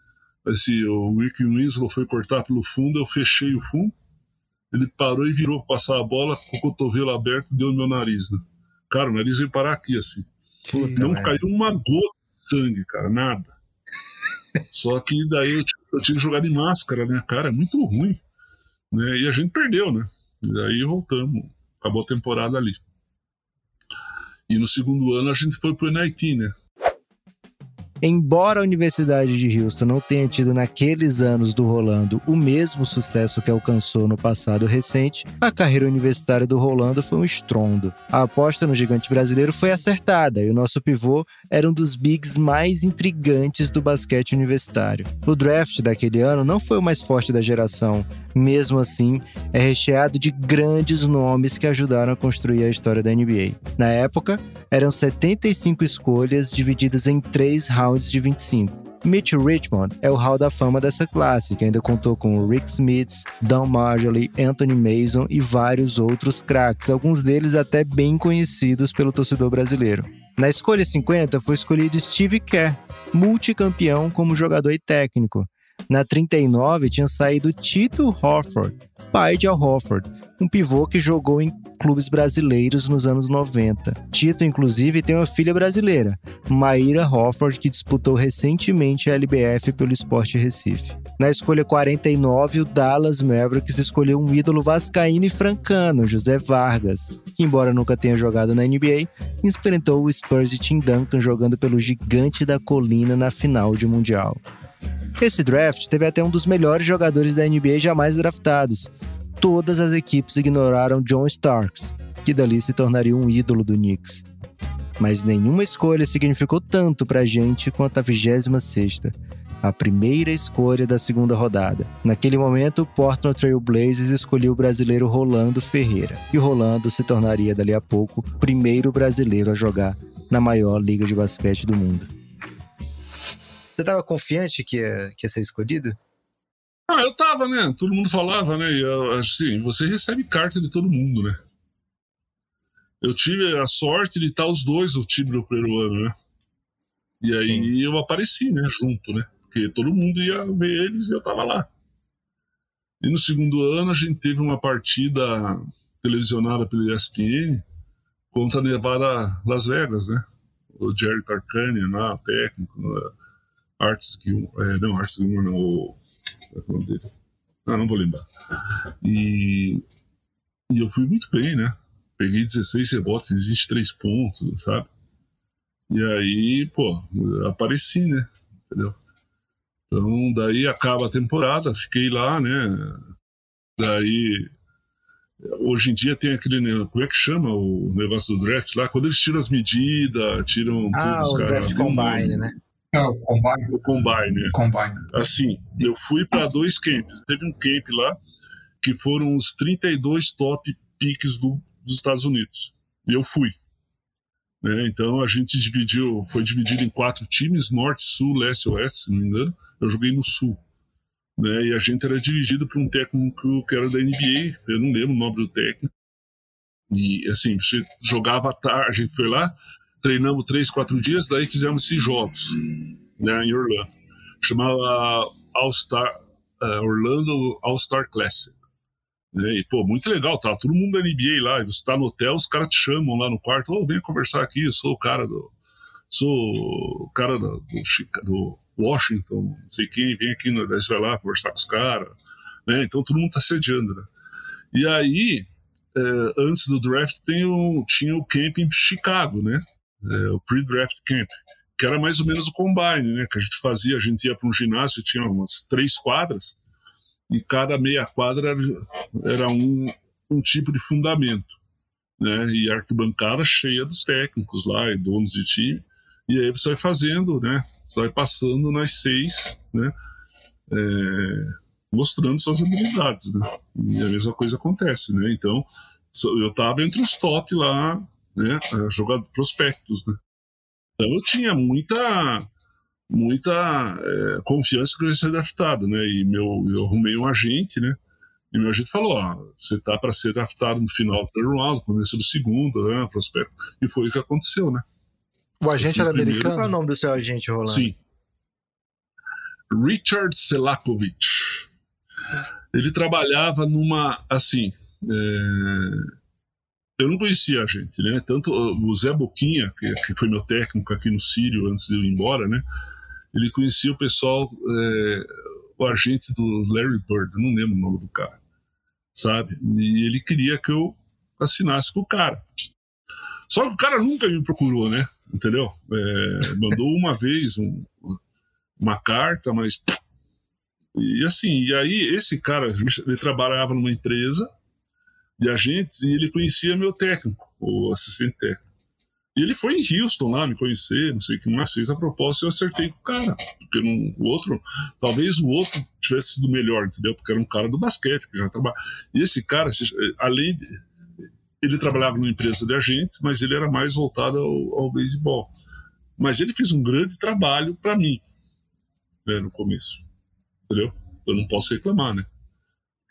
Esse, o Rick Winslow foi cortar pelo fundo, eu fechei o fundo ele parou e virou pra passar a bola com o cotovelo aberto e deu no meu nariz, né? Cara, o nariz veio parar aqui, assim. Puta não caiu uma gota de sangue, cara, nada. Só que daí eu, eu tive que jogar de máscara, né? Cara, é muito ruim. Né? E a gente perdeu, né? E daí voltamos. Acabou a temporada ali. E no segundo ano a gente foi pro NIT, né? Embora a Universidade de Houston não tenha tido naqueles anos do Rolando o mesmo sucesso que alcançou no passado recente, a carreira universitária do Rolando foi um estrondo. A aposta no gigante brasileiro foi acertada e o nosso pivô era um dos bigs mais intrigantes do basquete universitário. O draft daquele ano não foi o mais forte da geração, mesmo assim, é recheado de grandes nomes que ajudaram a construir a história da NBA. Na época, eram 75 escolhas divididas em três rounds de 25. Mitch Richmond é o hall da fama dessa classe, que ainda contou com Rick Smith, Don Marjorie, Anthony Mason e vários outros craques, alguns deles até bem conhecidos pelo torcedor brasileiro. Na escolha 50 foi escolhido Steve Kerr, multicampeão como jogador e técnico. Na 39 tinha saído Tito Horford, pai de Al Horford, um pivô que jogou em clubes brasileiros nos anos 90. Tito, inclusive, tem uma filha brasileira, Maíra Hofford, que disputou recentemente a LBF pelo Esporte Recife. Na escolha 49, o Dallas Mavericks escolheu um ídolo vascaíno e francano, José Vargas, que, embora nunca tenha jogado na NBA, enfrentou o Spurs de Tim Duncan jogando pelo gigante da colina na final de Mundial. Esse draft teve até um dos melhores jogadores da NBA jamais draftados, todas as equipes ignoraram John Starks, que dali se tornaria um ídolo do Knicks. Mas nenhuma escolha significou tanto pra gente quanto a 26 a primeira escolha da segunda rodada. Naquele momento, o Portland Trail Blazers escolheu o brasileiro Rolando Ferreira, e Rolando se tornaria dali a pouco o primeiro brasileiro a jogar na maior liga de basquete do mundo. Você estava confiante que ia, que ia ser escolhido? Ah, eu tava, né? Todo mundo falava, né? E assim, você recebe carta de todo mundo, né? Eu tive a sorte de estar os dois no time do primeiro ano, né? E aí Sim. eu apareci, né? Junto, né? Porque todo mundo ia ver eles e eu tava lá. E no segundo ano a gente teve uma partida televisionada pelo ESPN contra a Nevada Las Vegas, né? O Jerry Tarkanian lá, técnico, Arts é, não, Arts Gilmore, não, o é o nome dele? Ah, não vou lembrar. E, e eu fui muito bem, né? Peguei 16 rebotes, 23 pontos, sabe? E aí, pô, apareci, né? Entendeu? Então, daí acaba a temporada, fiquei lá, né? Daí, hoje em dia tem aquele, né, como é que chama o negócio do draft lá? Quando eles tiram as medidas, tiram ah, tudo, os o draft combine, né? É, o Combine. O Combine, né? Combine. Assim, eu fui para dois camps. Teve um camp lá que foram os 32 top picks do, dos Estados Unidos. E eu fui. Né? Então a gente dividiu, foi dividido em quatro times, norte, sul, leste oeste, se não me engano. Eu joguei no sul. Né? E a gente era dirigido por um técnico que era da NBA, eu não lembro o nome do técnico. E assim, você jogava à tarde, a gente foi lá, treinamos três, quatro dias, daí fizemos esses jogos né, em Orlando. Chamava All Star, uh, Orlando All Star Classic. Né? E, pô, muito legal, tá todo mundo da NBA lá, você tá no hotel, os caras te chamam lá no quarto, ô, oh, vem conversar aqui, eu sou o cara do. Sou o cara do, do, do Washington, não sei quem, vem aqui, daí você vai lá conversar com os caras, né? Então todo mundo tá sediando, né? E aí, é, antes do draft, tem o, tinha o camp em Chicago, né? É, o pre-draft camp, que era mais ou menos o combine, né? Que a gente fazia, a gente ia para um ginásio, tinha umas três quadras, e cada meia quadra era, era um, um tipo de fundamento. Né? E arquibancada cheia dos técnicos lá e donos de time. E aí você vai fazendo, né? Você vai passando nas seis, né? É, mostrando suas habilidades, né? E a mesma coisa acontece, né? Então, eu estava entre os top lá, né? Prospectos, né? Então eu tinha muita muita é, confiança que eu ia ser draftado, né? E meu, eu arrumei um agente, né? E meu agente falou: ó, você tá para ser draftado no final do primeiro round, começo do segundo, né? Prospecto. E foi o que aconteceu, né? O agente era Qual americano? é o nome do seu agente, Rolando? Sim. Richard Selakovic. Ele trabalhava numa, assim, é, eu não conhecia a gente, né? Tanto o Zé Boquinha, que, que, foi meu técnico aqui no Sírio antes de eu ir embora, né? Ele conhecia o pessoal, é, o agente do Larry Bird, não lembro o nome do cara, sabe? E ele queria que eu assinasse com o cara. Só que o cara nunca me procurou, né? Entendeu? É, mandou uma vez um, uma carta, mas. E assim, e aí esse cara, ele trabalhava numa empresa de agentes e ele conhecia meu técnico, o assistente técnico. E ele foi em Houston lá me conhecer, não sei o que mais, fez a proposta e eu acertei com o cara. Porque não, o outro, talvez o outro tivesse sido melhor, entendeu? Porque era um cara do basquete, que já trabalha. E esse cara, além de. Ele trabalhava numa empresa de agentes, mas ele era mais voltado ao, ao beisebol. Mas ele fez um grande trabalho para mim, né, no começo. Entendeu? Eu não posso reclamar, né?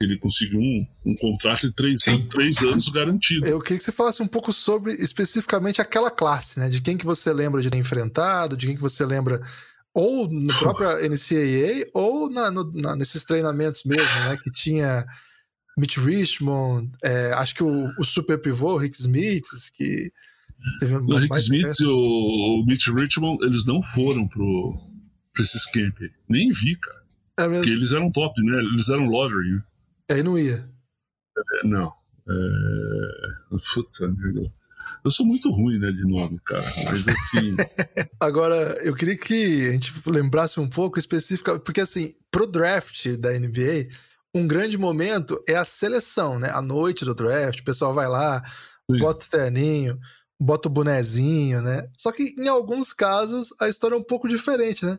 Ele conseguiu um, um contrato de três, anos, três anos garantido. Eu queria que você falasse um pouco sobre especificamente aquela classe, né? De quem que você lembra de ter enfrentado, de quem que você lembra ou no próprio NCAA ou na, no, na, nesses treinamentos mesmo, né? Que tinha Mitch Richmond, é, acho que o, o, super pivô, Rick Smith, que teve o Rick Smith e o, o Mitch Richmond, eles não foram pro, pra esses camp. Nem vi, cara. É Porque eles eram top, né? Eles eram lottery, né? Aí não ia. É, não. É... Putz, amigo. Eu sou muito ruim, né, de nome, cara. Mas assim. Agora, eu queria que a gente lembrasse um pouco específico, porque assim, pro draft da NBA, um grande momento é a seleção, né? A noite do draft, o pessoal vai lá, Sim. bota o terninho, bota o bonezinho, né? Só que em alguns casos a história é um pouco diferente, né?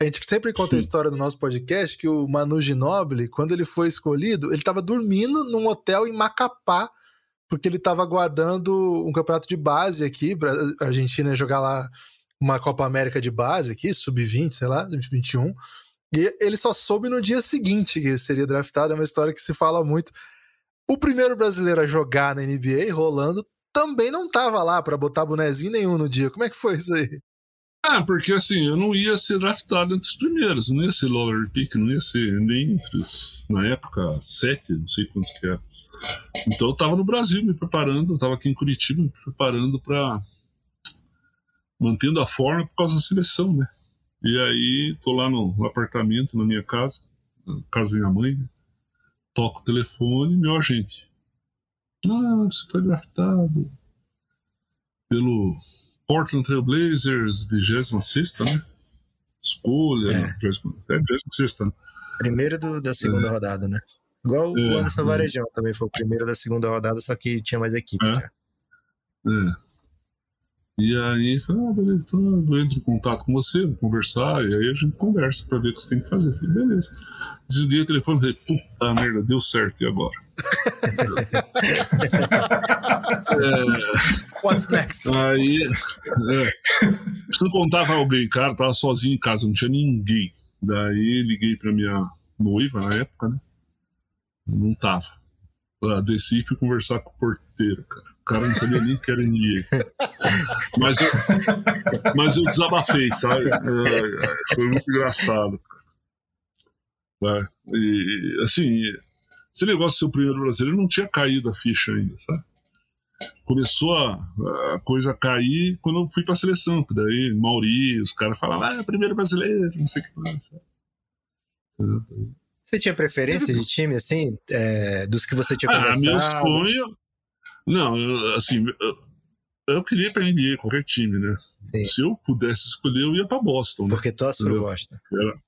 A gente sempre conta a história no nosso podcast que o Manu Ginobili, quando ele foi escolhido, ele estava dormindo num hotel em Macapá, porque ele estava aguardando um campeonato de base aqui, para a Argentina jogar lá uma Copa América de base aqui, sub-20, sei lá, 21. E ele só soube no dia seguinte que seria draftado, é uma história que se fala muito. O primeiro brasileiro a jogar na NBA, rolando, também não estava lá para botar bonezinho nenhum no dia. Como é que foi isso aí? Ah, porque assim, eu não ia ser draftado entre os primeiros, não ia ser lottery pick, não ia ser nem entre os, na época, sete, não sei quantos que era. Então eu tava no Brasil me preparando, eu tava aqui em Curitiba me preparando para mantendo a forma por causa da seleção, né? E aí tô lá no, no apartamento, na minha casa, na casa da minha mãe, né? toco o telefone, meu agente. Ah, você foi draftado pelo Portland Trail Blazers, 26, né? Escolha, é. 26. Né? Primeiro do, da segunda é. rodada, né? Igual é, o Anderson é. Varejão também foi o primeiro da segunda rodada, só que tinha mais equipe é. É. E aí, falei, ah, beleza, então eu entro em contato com você, vou conversar, e aí a gente conversa pra ver o que você tem que fazer. Eu falei, beleza. Desliguei o telefone e falei, puta merda, deu certo, e agora? é, What's next? aí, é, preciso contar pra alguém, cara, tava sozinho em casa, não tinha ninguém. Daí liguei pra minha noiva na época, né? Não tava. Ah, desci e fui conversar com o porteiro, cara. O cara não sabia nem que era ninguém. Mas eu, mas eu desabafei, sabe? É, foi muito engraçado, cara. É, e, assim, esse negócio de ser o primeiro brasileiro não tinha caído a ficha ainda, sabe? Começou a, a coisa a cair quando eu fui pra seleção, que daí Mauri, os caras falavam, ah, primeiro brasileiro, não sei o que mais, sabe? Você tinha preferência de time, assim? é, dos que você tinha Ah, meu conversado? sonho. Não, eu, assim, eu, eu queria ir pra NBA, qualquer time, né? Sim. Se eu pudesse escolher, eu ia pra Boston, né? Porque torce pro Washington. Era-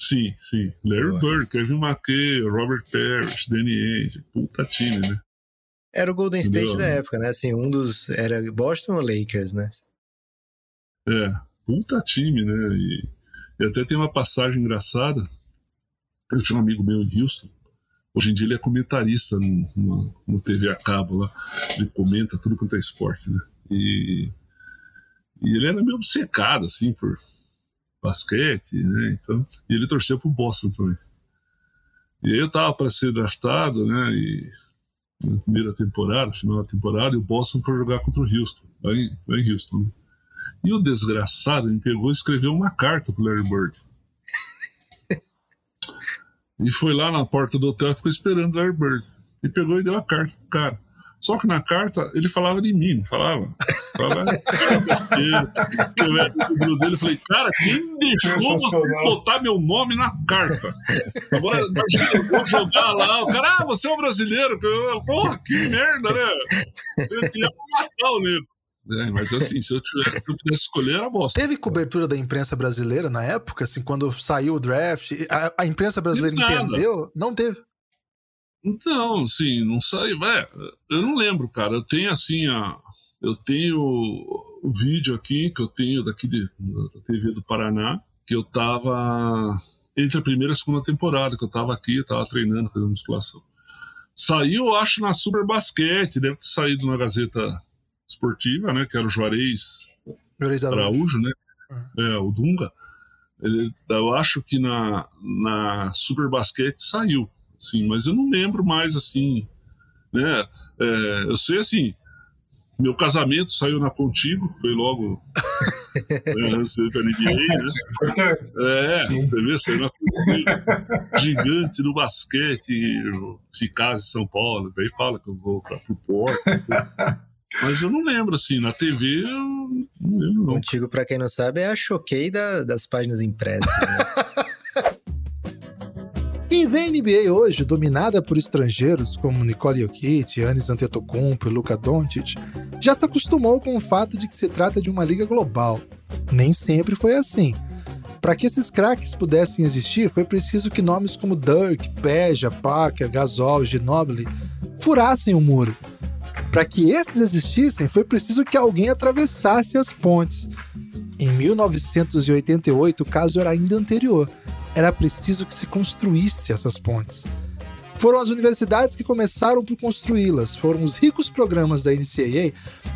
Sim, sim. Larry Boa. Bird, Kevin McKay, Robert Parrish, Danny Ainge. Puta time, né? Era o Golden State Entendeu? da época, né? Assim, um dos. Era Boston ou Lakers, né? É, puta time, né? E, e até tem uma passagem engraçada. Eu tinha um amigo meu em Houston. Hoje em dia ele é comentarista no, no TV a cabo lá. Ele comenta tudo quanto é esporte, né? E, e ele era meio obcecado, assim, por basquete, né? Então, e ele torceu pro Boston também. E aí eu tava para ser draftado, né? E na primeira temporada, final da temporada, e o Boston foi jogar contra o Houston, lá em, lá em Houston, né? E o desgraçado me pegou e escreveu uma carta pro Larry Bird. E foi lá na porta do hotel e ficou esperando o Larry Bird. E pegou e deu a carta pro cara. Só que na carta ele falava de mim, não falava. Falava "Ah, besteira. Eu era dele, eu falei, cara, quem deixou você botar meu nome na carta? Agora, imagina, eu vou jogar lá, o cara, ah, você é um brasileiro. Eu, Porra, que merda, né? Eu queria matar o nego. É, mas assim, se eu, tivesse, se eu pudesse escolher, era bosta. Teve cobertura da imprensa brasileira na época, assim, quando saiu o draft? A, a imprensa brasileira entendeu? Não teve. Então, sim, não saiu. É, eu não lembro, cara. Eu tenho assim a. Eu tenho o vídeo aqui que eu tenho daqui de, da TV do Paraná, que eu tava entre a primeira e a segunda temporada, que eu tava aqui, eu tava treinando, fazendo musculação. Saiu, eu acho, na Super Basquete, deve ter saído na Gazeta Esportiva, né? Que era o Juarez Juarez Araújo. Né? É, o Dunga. Ele, eu acho que na, na Super Basquete saiu, sim, mas eu não lembro mais assim, né? É, eu sei assim, meu casamento saiu na Contigo, foi logo né, antes da NBA, né? É. É, Sim. você vê, saiu na Contigo. Gigante no basquete, se casa em São Paulo, daí fala que eu vou para o Porto. Mas eu não lembro, assim, na TV eu não lembro, não. Contigo, pra quem não sabe, é a choquei da- das páginas impressas. Né? Quem vê a NBA hoje, dominada por estrangeiros como Nicole Jokic, Giannis Antetokounmpo e Luka Doncic, já se acostumou com o fato de que se trata de uma liga global. Nem sempre foi assim. Para que esses craques pudessem existir, foi preciso que nomes como Dirk, Peja, Parker, Gasol, Ginobili furassem o muro. Para que esses existissem, foi preciso que alguém atravessasse as pontes. Em 1988, o caso era ainda anterior era preciso que se construísse essas pontes. Foram as universidades que começaram por construí-las, foram os ricos programas da NCAA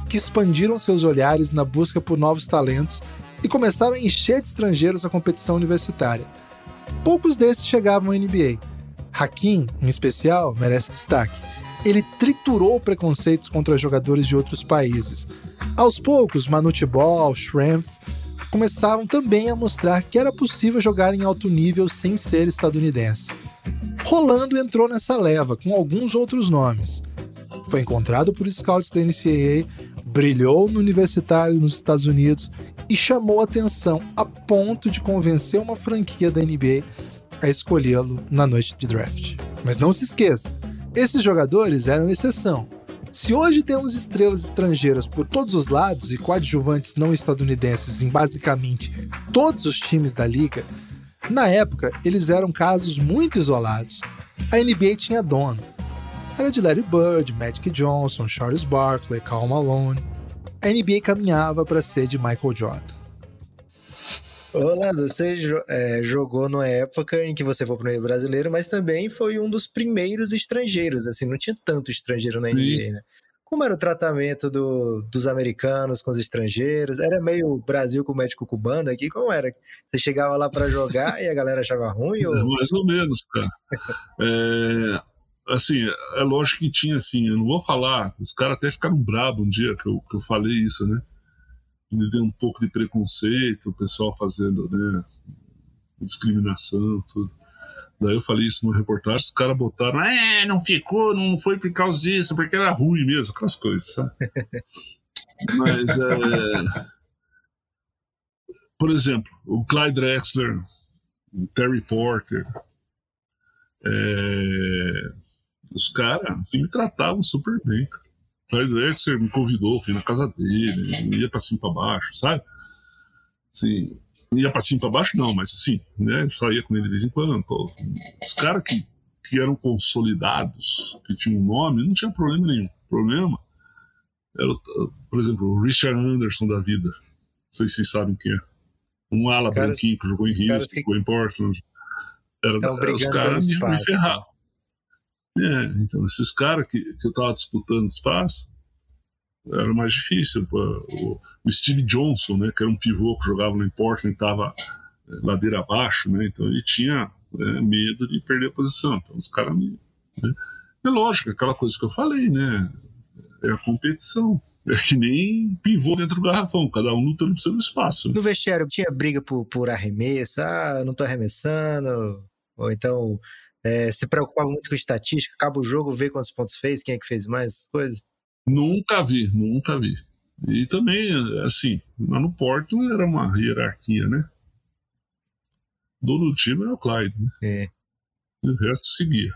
que expandiram seus olhares na busca por novos talentos e começaram a encher de estrangeiros a competição universitária. Poucos desses chegavam à NBA. Hakim, em especial, merece destaque. Ele triturou preconceitos contra jogadores de outros países. Aos poucos, Manute Ball, Shrimp começaram também a mostrar que era possível jogar em alto nível sem ser estadunidense. Rolando entrou nessa leva com alguns outros nomes. Foi encontrado por scouts da NCAA, brilhou no universitário nos Estados Unidos e chamou atenção a ponto de convencer uma franquia da NBA a escolhê-lo na noite de draft. Mas não se esqueça, esses jogadores eram exceção. Se hoje temos estrelas estrangeiras por todos os lados e coadjuvantes não estadunidenses em basicamente todos os times da liga, na época eles eram casos muito isolados. A NBA tinha dono. Era de Larry Bird, Magic Johnson, Charles Barkley, Karl Malone. a NBA caminhava para ser de Michael Jordan. Olá, você é, jogou numa época em que você foi o primeiro brasileiro, mas também foi um dos primeiros estrangeiros, assim, não tinha tanto estrangeiro na Sim. NBA, né? Como era o tratamento do, dos americanos com os estrangeiros? Era meio Brasil com o médico cubano aqui? Como era? Você chegava lá para jogar e a galera achava ruim? Ou... Mais ou menos, cara. é, assim, é lógico que tinha assim, eu não vou falar, os caras até ficaram bravos um dia que eu, que eu falei isso, né? Me deu um pouco de preconceito, o pessoal fazendo, né? Discriminação, tudo. Daí eu falei isso no reportagem, os caras botaram, é, não ficou, não foi por causa disso, porque era ruim mesmo, aquelas coisas, sabe? Mas, é... por exemplo, o Clyde Drexler, o Terry Porter, é... os caras assim, me tratavam super bem, cara. Clyde Drexler me convidou, fui na casa dele, ia pra cima e pra baixo, sabe? Assim, ia pra cima e pra baixo, não, mas assim, né? Saía com ele de vez em quando. Pô. Os caras que, que eram consolidados, que tinham um nome, não tinha problema nenhum. Problema era, por exemplo, o Richard Anderson da vida. Não sei se vocês sabem quem é. Um ala branquinho que jogou em Houston, que... jogou em Portland. Era, era os caras me, me ferravam. É, então, esses caras que, que eu tava disputando espaço, era mais difícil. O, Steve Johnson, né, que era um pivô que jogava no Portland, estava é, ladeira abaixo, né, então ele tinha é, medo de perder a posição. Então os caras me. Né, é lógico, aquela coisa que eu falei, né? É a competição. É que nem pivô dentro do garrafão, cada um lutando por seu espaço. No vestiário tinha briga por, por arremesso, ah, não tô arremessando, ou então é, se preocupava muito com estatística, acaba o jogo, vê quantos pontos fez, quem é que fez mais, coisas. Nunca vi, nunca vi. E também, assim, lá no Porto era uma hierarquia, né? Dono do time era o Clyde, né? É. E o resto seguia.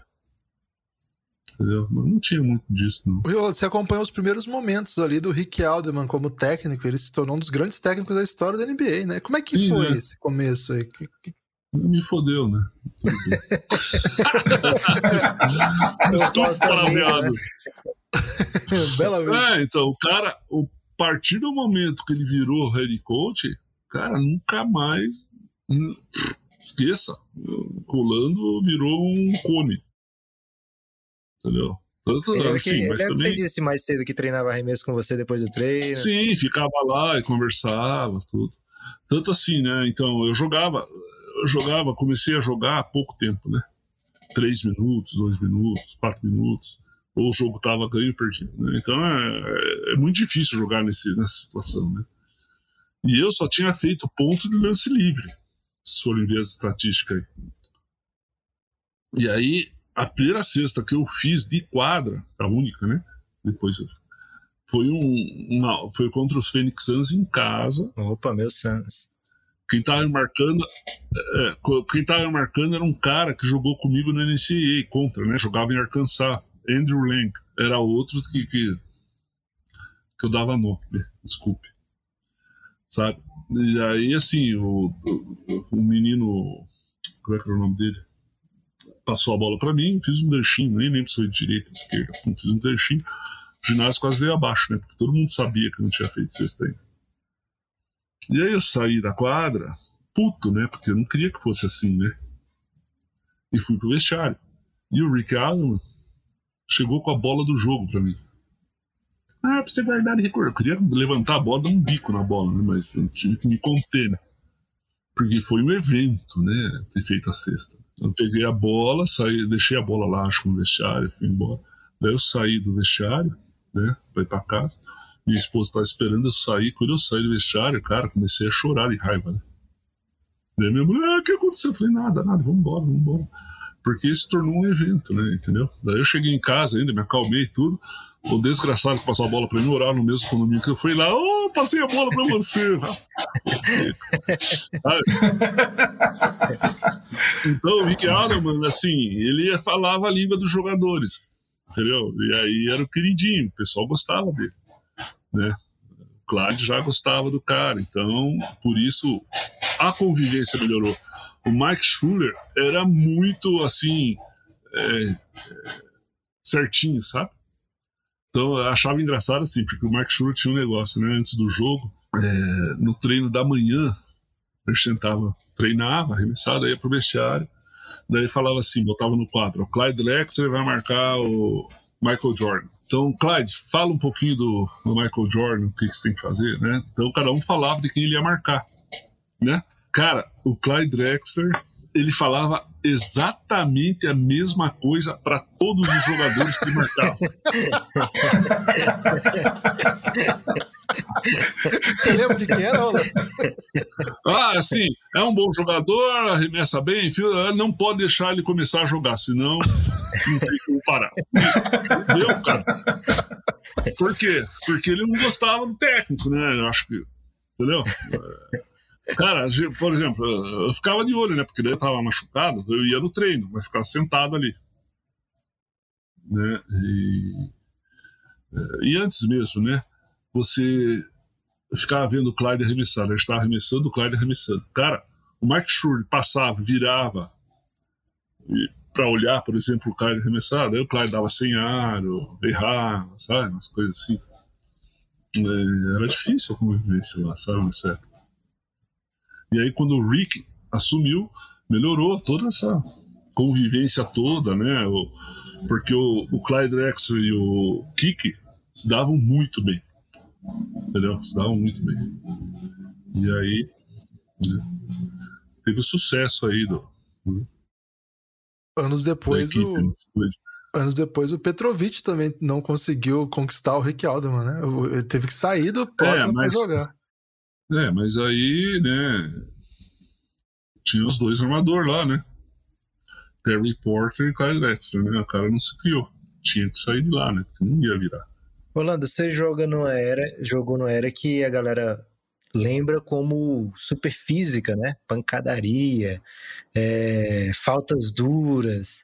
Entendeu? Mas não tinha muito disso, não. Você acompanhou os primeiros momentos ali do Rick Alderman como técnico, ele se tornou um dos grandes técnicos da história da NBA, né? Como é que Sim, foi né? esse começo aí? Que, que... Me fodeu, né? Desculpa, parabeado. Bela é, então, o cara, a partir do momento que ele virou head coach, cara, nunca mais. Hum, esqueça. Rolando virou um cone. Entendeu? Tanto, ele assim, mas também... você disse mais cedo que treinava arremesso com você depois do treino. Sim, ficava lá e conversava, tudo. Tanto assim, né? Então, eu jogava, eu jogava, comecei a jogar há pouco tempo, né? Três minutos, dois minutos, quatro minutos ou o jogo estava ganho e perdido. Né? Então é, é, é, muito difícil jogar nesse, nessa situação. Né? E eu só tinha feito ponto de lance livre, se forem ver as estatísticas aí. E aí, a primeira cesta que eu fiz de quadra, a única, né? Depois foi um, uma, foi contra os Phoenix Suns em casa. Opa, meu Suns. Quem estava marcando, é, quem tava marcando era um cara que jogou comigo no NCAA contra, né? Jogava em Arkansas. Andrew Lang era outro que, que, que eu dava nome, desculpe. Sabe? E aí, assim, o, o, o menino. Como é que era o nome dele? Passou a bola para mim, fiz um danchinho, nem lembro se foi de direita esquerda, fiz um danchinho. O ginásio quase veio abaixo, né? Porque todo mundo sabia que não tinha feito sexta ainda. E aí eu saí da quadra, puto, né? Porque eu não queria que fosse assim, né? E fui pro vestiário. E o Rick Allen chegou com a bola do jogo para mim. Ah, pra você guardar e recordar. Eu queria levantar a bola, dar um bico na bola, né? mas eu tive que me conter, né? Porque foi um evento, né? Ter feito a cesta. Eu peguei a bola, saí, deixei a bola lá, acho, no vestiário, fui embora. Daí eu saí do vestiário, né? Pra ir pra casa. Minha esposa estava esperando eu sair. Quando eu saí do vestiário, cara, comecei a chorar de raiva, né? Daí minha mulher, ah, o que aconteceu? Eu falei, nada, nada, vamos embora, vamos embora porque se tornou um evento, né? Entendeu? Daí eu cheguei em casa ainda, me acalmei e tudo. O desgraçado que passou a bola para mim orar no mesmo condomínio que eu fui lá, ô, oh, passei a bola para você. então, o Rick Adams, assim, ele falava a língua dos jogadores, entendeu? E aí era o queridinho, o pessoal gostava dele, né? Clyde já gostava do cara, então, por isso, a convivência melhorou o Mike Schuller era muito assim é, é, certinho, sabe? Então eu achava engraçado assim, porque o Mark Schur tinha um negócio, né? Antes do jogo, é, no treino da manhã, ele sentava, treinava, arremessado, ia pro vestiário. Daí falava assim, botava no quadro, o Clyde Drexler vai marcar o Michael Jordan. Então, Clyde, fala um pouquinho do, do Michael Jordan, o que, que você tem que fazer, né? Então, cada um falava de quem ele ia marcar, né? Cara, o Clyde Drexler, ele falava exatamente a mesma coisa para todos os jogadores que marcavam. Você lembra o que, era, Rolando? Ah, assim, é um bom jogador, arremessa bem, enfim, não pode deixar ele começar a jogar, senão não tem como parar. Deu, cara. Por quê? Porque ele não gostava do técnico, né? Eu acho que. Entendeu? Cara, por exemplo, eu ficava de olho, né? Porque daí eu tava machucado, eu ia no treino, mas ficava sentado ali. Né? E, e antes mesmo, né? Você ficava vendo o Clyde arremessar, ele estava arremessando, o Clyde arremessando. Cara, o Mike Schur passava, virava para olhar, por exemplo, o Clyde arremessar, aí o Clyde dava sem ar, errava, sabe? Umas coisas assim. É, era difícil a convivência lá, sabe? Nessa época. E aí, quando o Rick assumiu, melhorou toda essa convivência toda, né? Porque o, o Clyde Drexler e o Kiki se davam muito bem. Entendeu? Se davam muito bem. E aí, né? teve o sucesso aí do. Né? Anos depois, equipe, o... Anos depois, o Petrovic também não conseguiu conquistar o Rick Alderman, né? Ele teve que sair do Portland é, mas... para jogar. É, mas aí, né? Tinha os dois armadores lá, né? Terry Porter e Kyle Dexter, né? O cara não se criou. Tinha que sair de lá, né? Porque não ia virar. Rolando, você joga numa era, jogou numa era que a galera lembra como super física, né? Pancadaria, é, faltas duras.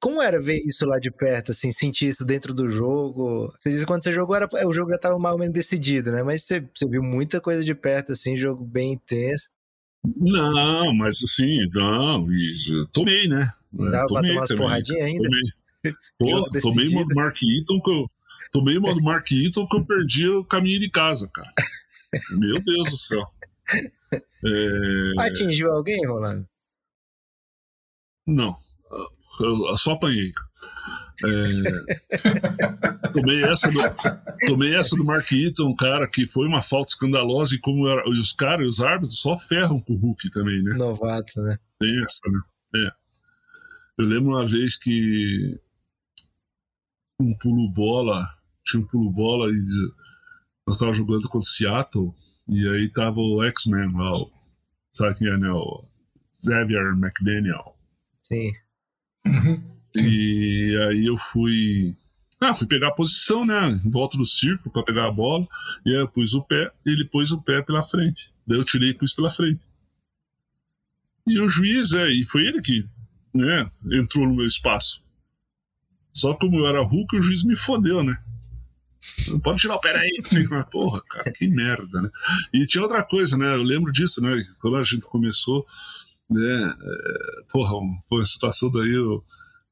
Como era ver isso lá de perto, assim, sentir isso dentro do jogo? Você disse que quando você jogou, era, o jogo já estava mais ou menos decidido, né? Mas você, você viu muita coisa de perto, assim, jogo bem intenso. Não, mas assim, não, tomei, né? Dava tomei, pra tomar umas porradinhas ainda? Tomei, tomei uma do Mark Eaton que eu, tomei uma do Mark Eaton que eu perdi o caminho de casa, cara. Meu Deus do céu. É... Atingiu alguém, Rolando? Não eu só apanhei. É, tomei, essa do, tomei essa do Mark Eaton, cara, que foi uma falta escandalosa e como era, e os caras, os árbitros só ferram com o Hulk também, né? Novato, né? Tem essa, né? É. Eu lembro uma vez que um pulo bola, tinha um pulo bola e nós tava jogando contra o Seattle e aí tava o X-Men lá, o, sabe quem é, né? O Xavier McDaniel. Sim. Uhum. E aí eu fui. Ah, fui pegar a posição, né? Em volta do círculo para pegar a bola. E aí eu pus o pé, ele pôs o pé pela frente. Daí eu tirei e pus pela frente. E o juiz, é, e foi ele que né, entrou no meu espaço. Só como eu era Hulk, o juiz me fodeu, né? Pode tirar o pé aí. Assim, porra, cara, que merda, né? E tinha outra coisa, né? Eu lembro disso, né? Quando a gente começou, né? É, porra, foi uma situação daí, eu,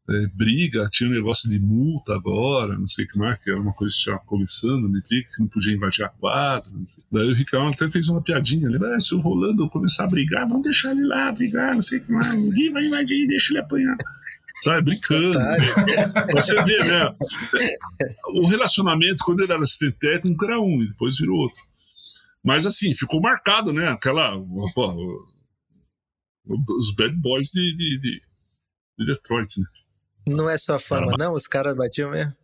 é, briga, tinha um negócio de multa agora, não sei o que mais, que era uma coisa que estava começando, me que não podia invadir a quadra. Daí o Ricardo até fez uma piadinha, né? Ah, se o Rolando começar a brigar, vamos deixar ele lá brigar, não sei o que mais, ninguém vai invadir, deixa ele apanhar. Sabe, brincando. Você vê, né? O relacionamento, quando ele era assistente técnico, era um, e depois virou outro. Mas assim, ficou marcado, né? Aquela. Pô, os bad boys de, de, de, de Detroit, né? Não é só fama, cara, não? Os caras batiam mesmo?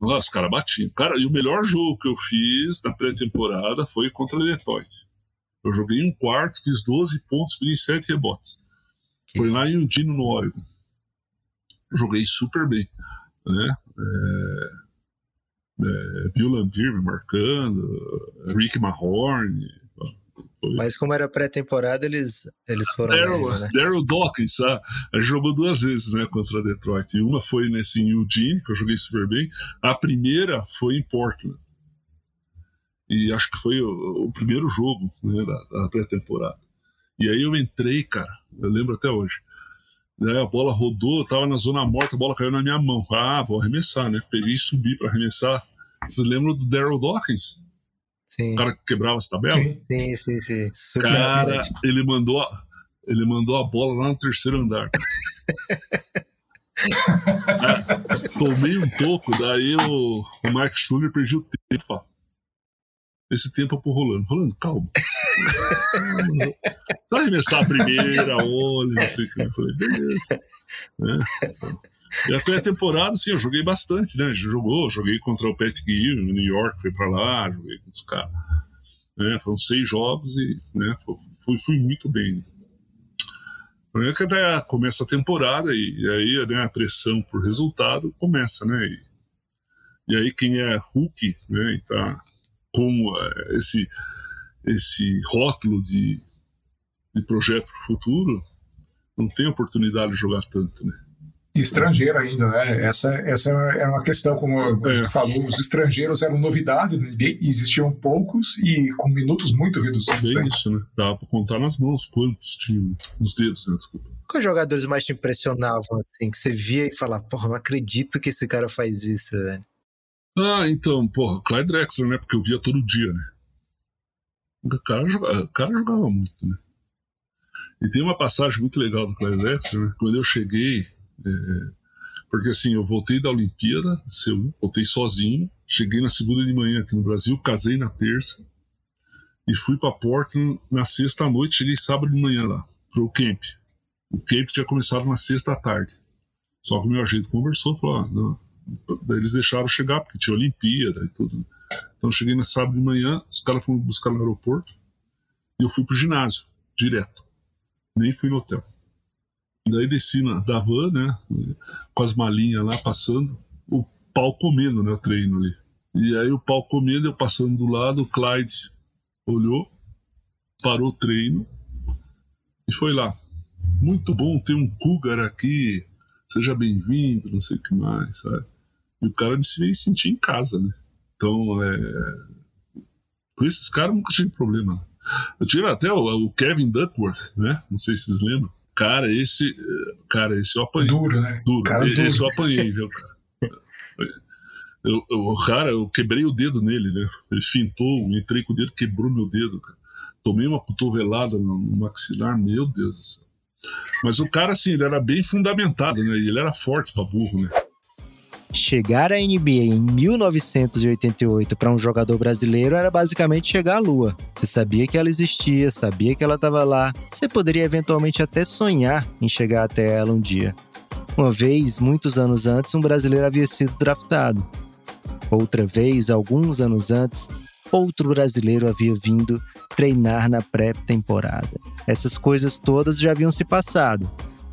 Os caras batiam. Cara, e o melhor jogo que eu fiz na pré-temporada foi contra o Detroit. Eu joguei um quarto, fiz 12 pontos, fiz 7 rebotes. Que foi lá em Undino, no Oregon. Joguei super bem. Né? É, é, Bill Lambier me marcando, Rick Mahorn, mas como era pré-temporada, eles, eles foram. Daryl, né? Daryl Dawkins, sabe? A gente jogou duas vezes né, contra Detroit. E uma foi nesse em Eugene, que eu joguei super bem. A primeira foi em Portland. E acho que foi o, o primeiro jogo né, da, da pré-temporada. E aí eu entrei, cara, eu lembro até hoje. Né, a bola rodou, eu tava na zona morta, a bola caiu na minha mão. Ah, vou arremessar, né? Peguei e subi para arremessar. Vocês lembram do Daryl Dawkins? Sim. O cara que quebrava as tabelas? Sim, sim, sim. Super Cara, ele mandou, a- ele mandou a bola lá no terceiro andar. Ah, Tomei um toco, daí o, o Mike Schuller perdi o tempo. Esse tempo é pro Rolando. Rolando, calma. Vai arremessar a primeira, olha, não sei o que. Eu falei, beleza. Né? E até a temporada, assim, eu joguei bastante, né? Jogou, joguei contra o Patrick Ewing em New York, fui pra lá, joguei com os caras. Né? Foram seis jogos e né, fui, fui, muito bem. Aí que até começa a temporada e, e aí né, a pressão por resultado começa, né? E, e aí quem é Hulk, né, e tá com eh, esse, esse rótulo de, de projeto para o futuro, não tem oportunidade de jogar tanto, né? E estrangeiro ainda, né? Essa, essa é uma questão, como a gente É. falou, os estrangeiros eram novidade, né? existiam poucos e com minutos muito reduzidos. Bem né? isso, né? Dava para contar nas mãos quantos tinham, nos dedos, né? Desculpa. Quais jogadores mais te impressionavam, assim, que você via e falava, porra, não acredito que esse cara faz isso, velho. Ah, então, porra, Clyde Drexler, né? Porque eu via todo dia, né? O cara, joga- o cara jogava muito, né? E tem uma passagem muito legal do Clyde Drexler, né? Quando eu cheguei, é, porque assim, eu voltei da Olimpíada Seul, voltei sozinho, cheguei na segunda de manhã aqui no Brasil, casei na terça e fui pra Portland na sexta noite, cheguei sábado de manhã lá, pro camp. O camp tinha começado na sexta tarde. Só que o meu agente conversou, falou, ah, não, eles deixaram chegar, porque tinha Olimpíada e tudo. Então eu cheguei na sábado de manhã, os caras foram buscar no aeroporto e eu fui pro ginásio, direto. Nem fui no hotel. Daí desci na, da van, né? Com as malinhas lá passando, o pau comendo, né? O treino ali. E aí o pau comendo, eu passando do lado, o Clyde olhou, parou o treino e foi lá. Muito bom ter um Cougar aqui, seja bem-vindo, não sei o que mais, sabe? O cara me veio sentir em casa, né? Então, é... com esses caras nunca tive problema. Eu tive até o, o Kevin Duckworth, né? Não sei se vocês lembram. Cara, esse, cara, esse eu apanhei. Duro, né? Duro. Cara Esse duro. eu apanhei, viu, cara? Eu, eu, o cara, eu quebrei o dedo nele, né? Ele fintou, entrei com o dedo, quebrou meu dedo, cara. Tomei uma cotovelada no, no maxilar, meu Deus do céu. Mas o cara, assim, ele era bem fundamentado, né? E ele era forte pra burro, né? Chegar à NBA em 1988 para um jogador brasileiro era basicamente chegar à Lua. Você sabia que ela existia, sabia que ela estava lá. Você poderia eventualmente até sonhar em chegar até ela um dia. Uma vez, muitos anos antes, um brasileiro havia sido draftado. Outra vez, alguns anos antes, outro brasileiro havia vindo treinar na pré-temporada. Essas coisas todas já haviam se passado.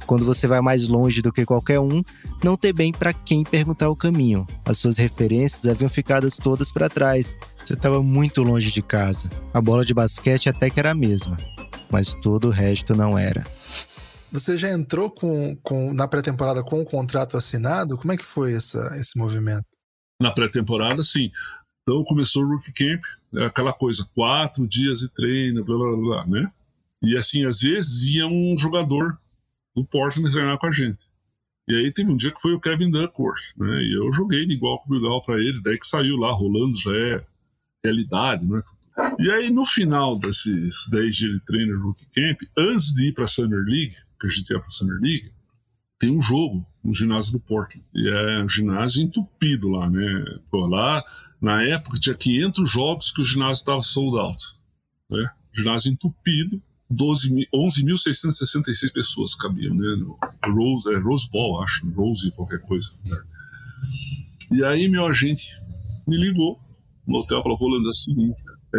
Quando você vai mais longe do que qualquer um, não ter bem para quem perguntar o caminho. As suas referências haviam ficado todas para trás. Você estava muito longe de casa. A bola de basquete até que era a mesma, mas todo o resto não era. Você já entrou com, com, na pré-temporada com o contrato assinado? Como é que foi essa, esse movimento? Na pré-temporada, sim. Então começou o Rookie Camp, é aquela coisa, quatro dias de treino, blá blá blá, né? E assim, às vezes ia um jogador do Portland treinar com a gente. E aí teve um dia que foi o Kevin Duckworth, né? E eu joguei de igual com igual para ele, daí que saiu lá, rolando já é realidade, né? E aí no final desses 10 dias de treino no Rookie Camp, antes de ir para Summer League, que a gente ia para Summer League, tem um jogo no ginásio do Portland. E é um ginásio entupido lá, né? Pô, lá, na época, tinha 500 jogos que o ginásio estava sold out. Né? Ginásio entupido, 12 mil- 11.666 pessoas cabiam, né? Rose, é, Rose Ball, acho, Rose qualquer coisa. né? E aí meu agente me ligou no hotel falou, Rolando, é o seguinte, é,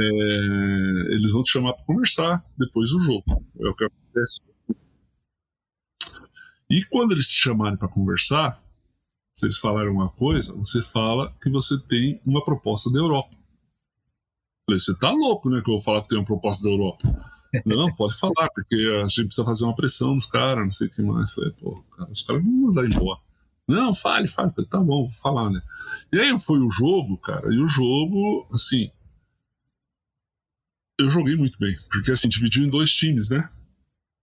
eles vão te chamar para conversar depois do jogo. É o que acontece. E quando eles te chamarem para conversar, se eles falarem uma coisa, você fala que você tem uma proposta da Europa. Eu Falei, você tá louco, né? Que eu vou falar que tem uma proposta da Europa. Não, pode falar, porque a gente precisa fazer uma pressão nos caras, não sei o que mais. Falei, pô, cara, os caras vão mandar embora. Não, fale, fale. Falei, tá bom, vou falar, né? E aí foi o jogo, cara, e o jogo, assim. Eu joguei muito bem, porque assim, dividiu em dois times, né?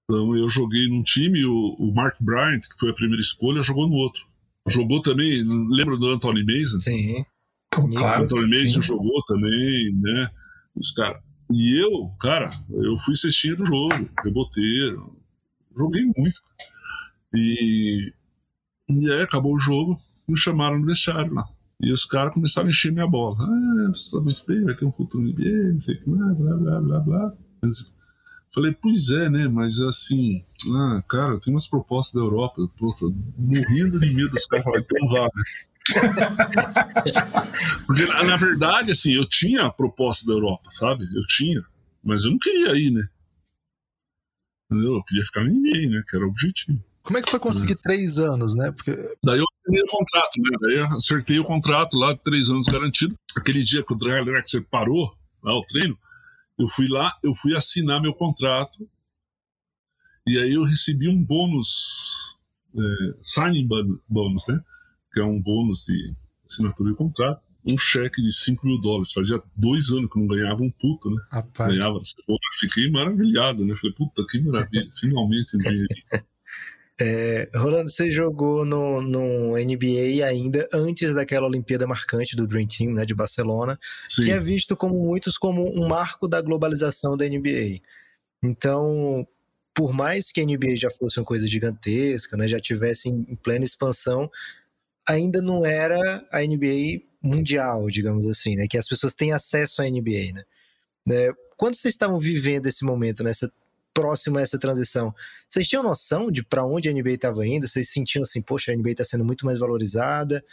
Então eu joguei num time, o, o Mark Bryant, que foi a primeira escolha, jogou no outro. Jogou também, lembra do Anthony Mason? Sim. Claro. Anthony Mason jogou também, né? Os cara. E eu, cara, eu fui cestinha do jogo, reboteiro. Joguei muito. E, e aí acabou o jogo, me chamaram no vestiário lá. E os caras começaram a encher minha bola. Ah, você tá muito bem, vai ter um futuro no NBA, não sei o que mais, blá, blá, blá, blá. Mas, falei, pois é, né? Mas assim, ah, cara, tem umas propostas da Europa, poxa, morrendo de medo dos caras falarem, então vá, né? Porque, na, verdade, assim, eu tinha a proposta da Europa, sabe? Eu tinha. Mas eu não queria ir, né? Entendeu? Eu queria ficar no NBA, né? Que era o objetivo. Como é que foi conseguir três anos, né? Porque Daí eu assinei o contrato, né? Daí eu acertei o contrato lá, três anos garantido. Aquele dia que o Drexler parou, lá o treino, eu fui lá, eu fui assinar meu contrato. E aí eu recebi um bônus, é, signing bônus, né? Que é um bônus de assinatura de contrato. Um cheque de 5 mil dólares. Fazia dois anos que não ganhava um puto, né? rapaz, Ganhava. Fiquei maravilhado, né? Falei, puta, que maravilha. Finalmente um. É, Rolando, você jogou no, no NBA ainda antes daquela Olimpíada marcante do Dream Team, né, de Barcelona, Sim. que é visto como muitos como um marco da globalização da NBA. Então, por mais que a NBA já fosse uma coisa gigantesca, né, já tivesse em plena expansão, ainda não era a NBA mundial, digamos assim, né, que as pessoas têm acesso à NBA, né. É, quando vocês estavam vivendo esse momento, nessa próximo a essa transição, vocês tinham noção de para onde a NBA estava indo? Vocês sentiam assim, poxa, a NBA está sendo muito mais valorizada?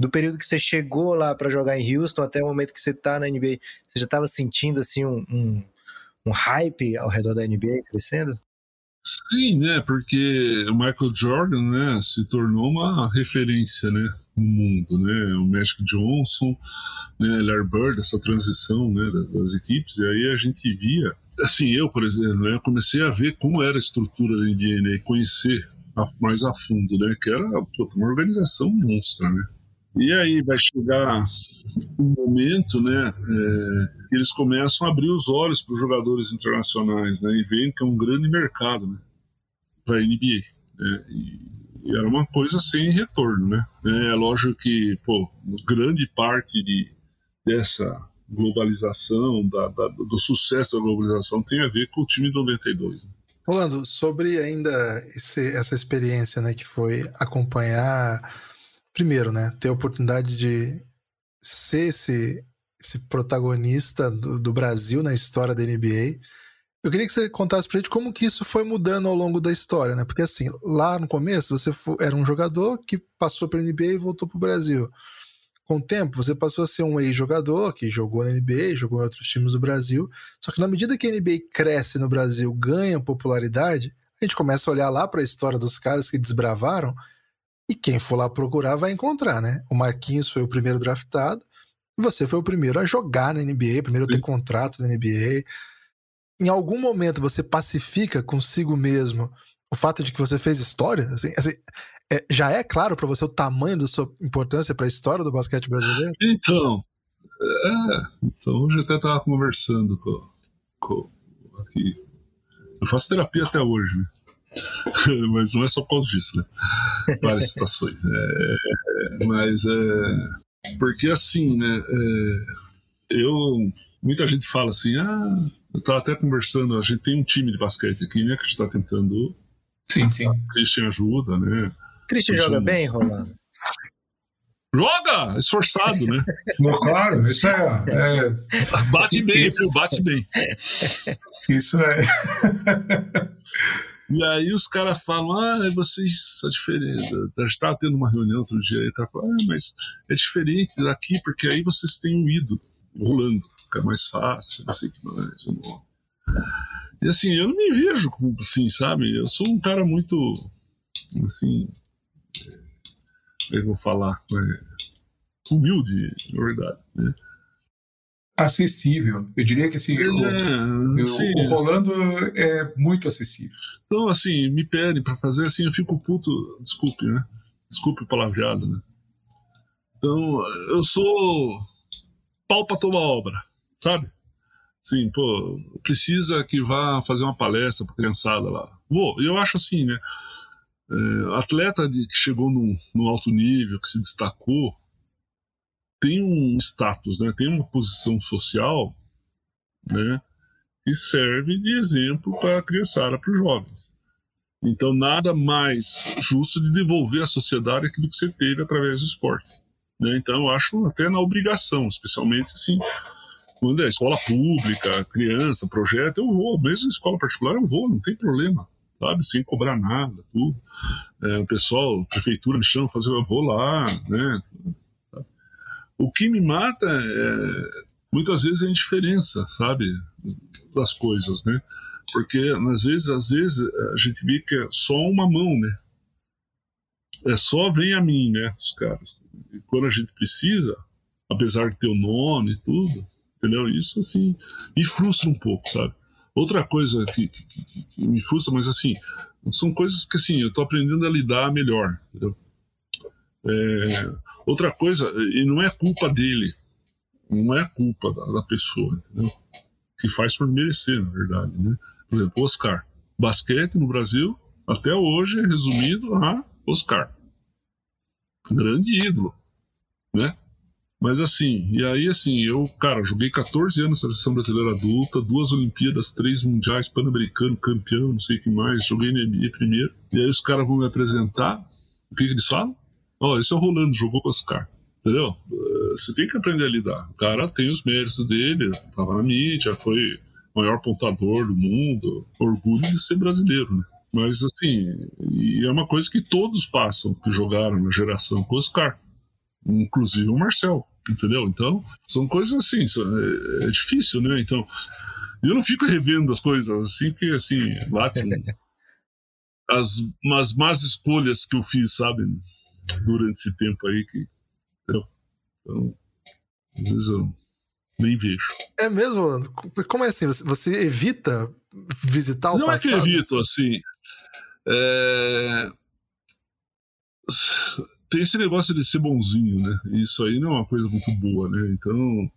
Do período que você chegou lá para jogar em Houston até o momento que você está na NBA, você já estava sentindo assim um, um, um hype ao redor da NBA crescendo? Sim, né? Porque o Michael Jordan, né, se tornou uma referência, né, no mundo, né? O Magic Johnson, né, Larry Bird, essa transição, né, das, equipes. E aí a gente via, assim, eu, por exemplo, né, comecei a ver como era a estrutura da NBA, né, e conhecer a- mais a fundo, né, que era pô, uma organização monstra, né? E aí vai chegar um momento, né, é, eles começam a abrir os olhos para os jogadores internacionais, né, e veem que é um grande mercado, né, para a NBA. né, e era uma coisa sem retorno, né. É lógico que, pô, grande parte de, dessa globalização, da, da- do sucesso da globalização tem a ver com o time de 92. Né? Rolando, sobre ainda esse- essa experiência, né, que foi acompanhar, primeiro, né, ter a oportunidade de ser esse, esse protagonista do, do Brasil na história da NBA. Eu queria que você contasse pra gente como que isso foi mudando ao longo da história, né? Porque assim, lá no começo você fo- era um jogador que passou pela NBA e voltou pro Brasil. Com o tempo, você passou a ser um ex-jogador que jogou na NBA, jogou em outros times do Brasil. Só que na medida que a NBA cresce no Brasil, ganha popularidade, a gente começa a olhar lá para a história dos caras que desbravaram e quem for lá procurar vai encontrar, né? O Marquinhos foi o primeiro draftado e você foi o primeiro a jogar na NBA, primeiro a ter contrato na NBA. Em algum momento você pacifica consigo mesmo o fato de que você fez história? Assim, assim, é- já é claro para você o tamanho da sua importância para a história do basquete brasileiro? Então, é, então hoje eu até estava conversando com, com aqui. Eu faço terapia até hoje, né? mas não é só por causa disso, né? Várias situações. É, mas é porque assim, né? é, eu muita gente fala assim, ah, eu estava até conversando, a gente tem um time de basquete aqui, né? Que a gente está tentando, Sim, sim. o Christian ajuda, né? Christian joga bem, Rolando? Joga, esforçado, né? Bom, claro, isso é, é- Bate bem, viu? Bate bem. isso é. E aí os caras falam, ah, vocês, a diferença. A gente estava tendo uma reunião outro dia e tava falando, ah, mas é diferente daqui, porque aí vocês têm um ídolo rolando, fica mais fácil, não sei o que mais. não- E assim, eu não me vejo como assim, sabe? Eu sou um cara muito, assim, é, como é que eu vou falar? É, humilde, na verdade. Né? Acessível. Eu diria que assim, o, É, o- sim. o Rolando é muito acessível. Então, assim, me pedem pra fazer assim, eu fico puto. Desculpe, né? Desculpe o palavreado, né? Então, eu sou pau pra tomar obra, sabe? Sim, pô, precisa que vá fazer uma palestra para criançada lá. Vou, eu acho assim, né? É, atleta de, que chegou num, num alto nível, que se destacou, tem um status, né? Tem uma posição social, né? Que serve de exemplo para a criançada, para os jovens. Então, nada mais justo de devolver à sociedade aquilo que você teve através do esporte. Né? Então, eu acho até na obrigação, especialmente assim, quando é escola pública, criança, projeto, eu vou. Mesmo escola particular, eu vou, não tem problema, sabe? Sem cobrar nada, tudo. É, o pessoal, prefeitura me chama, fazer, eu vou lá, né? O que me mata é muitas vezes a indiferença, sabe? Das coisas, né? Porque às vezes, às vezes a gente vê que é só uma mão, né? É só vem a mim, né? Os caras. E quando a gente precisa, apesar de ter o nome e tudo, entendeu? Isso, assim, me frustra um pouco, sabe? Outra coisa que, que, que, me frustra, mas assim, são coisas que, assim, eu tô aprendendo a lidar melhor, entendeu? É, outra coisa, e não é culpa dele, não é culpa da, da, pessoa, entendeu? Que faz por merecer, na verdade, né? Por exemplo, Oscar. Basquete no Brasil, até hoje, é resumido a Oscar. Grande ídolo, né? Mas assim, e aí assim, eu, cara, joguei 14 anos na seleção brasileira adulta, duas Olimpíadas, três mundiais, pan-americano, campeão, não sei o que mais, joguei na NBA primeiro. E aí os caras vão me apresentar, o que, que eles falam? Ó, oh, esse é o Rolando, jogou com os caras. Entendeu? Eh, você tem que aprender a lidar. O cara tem os méritos dele, tava na mídia, foi o maior pontador do mundo, orgulho de ser brasileiro, né? Mas assim, é uma coisa que todos passam que jogaram na geração com os caras inclusive o Marcel, entendeu? Então, são coisas assim, é, é, difícil, né? Então, eu não fico revendo as coisas assim, porque assim, bate as umas más escolhas que eu fiz, sabe, durante esse tempo aí que, entendeu? Então, às vezes eu nem vejo. É mesmo, Como é assim? Você evita visitar o não passado? Não é que evito, assim. É tem esse negócio de ser bonzinho, né? Isso aí não é uma coisa muito boa, né? Então,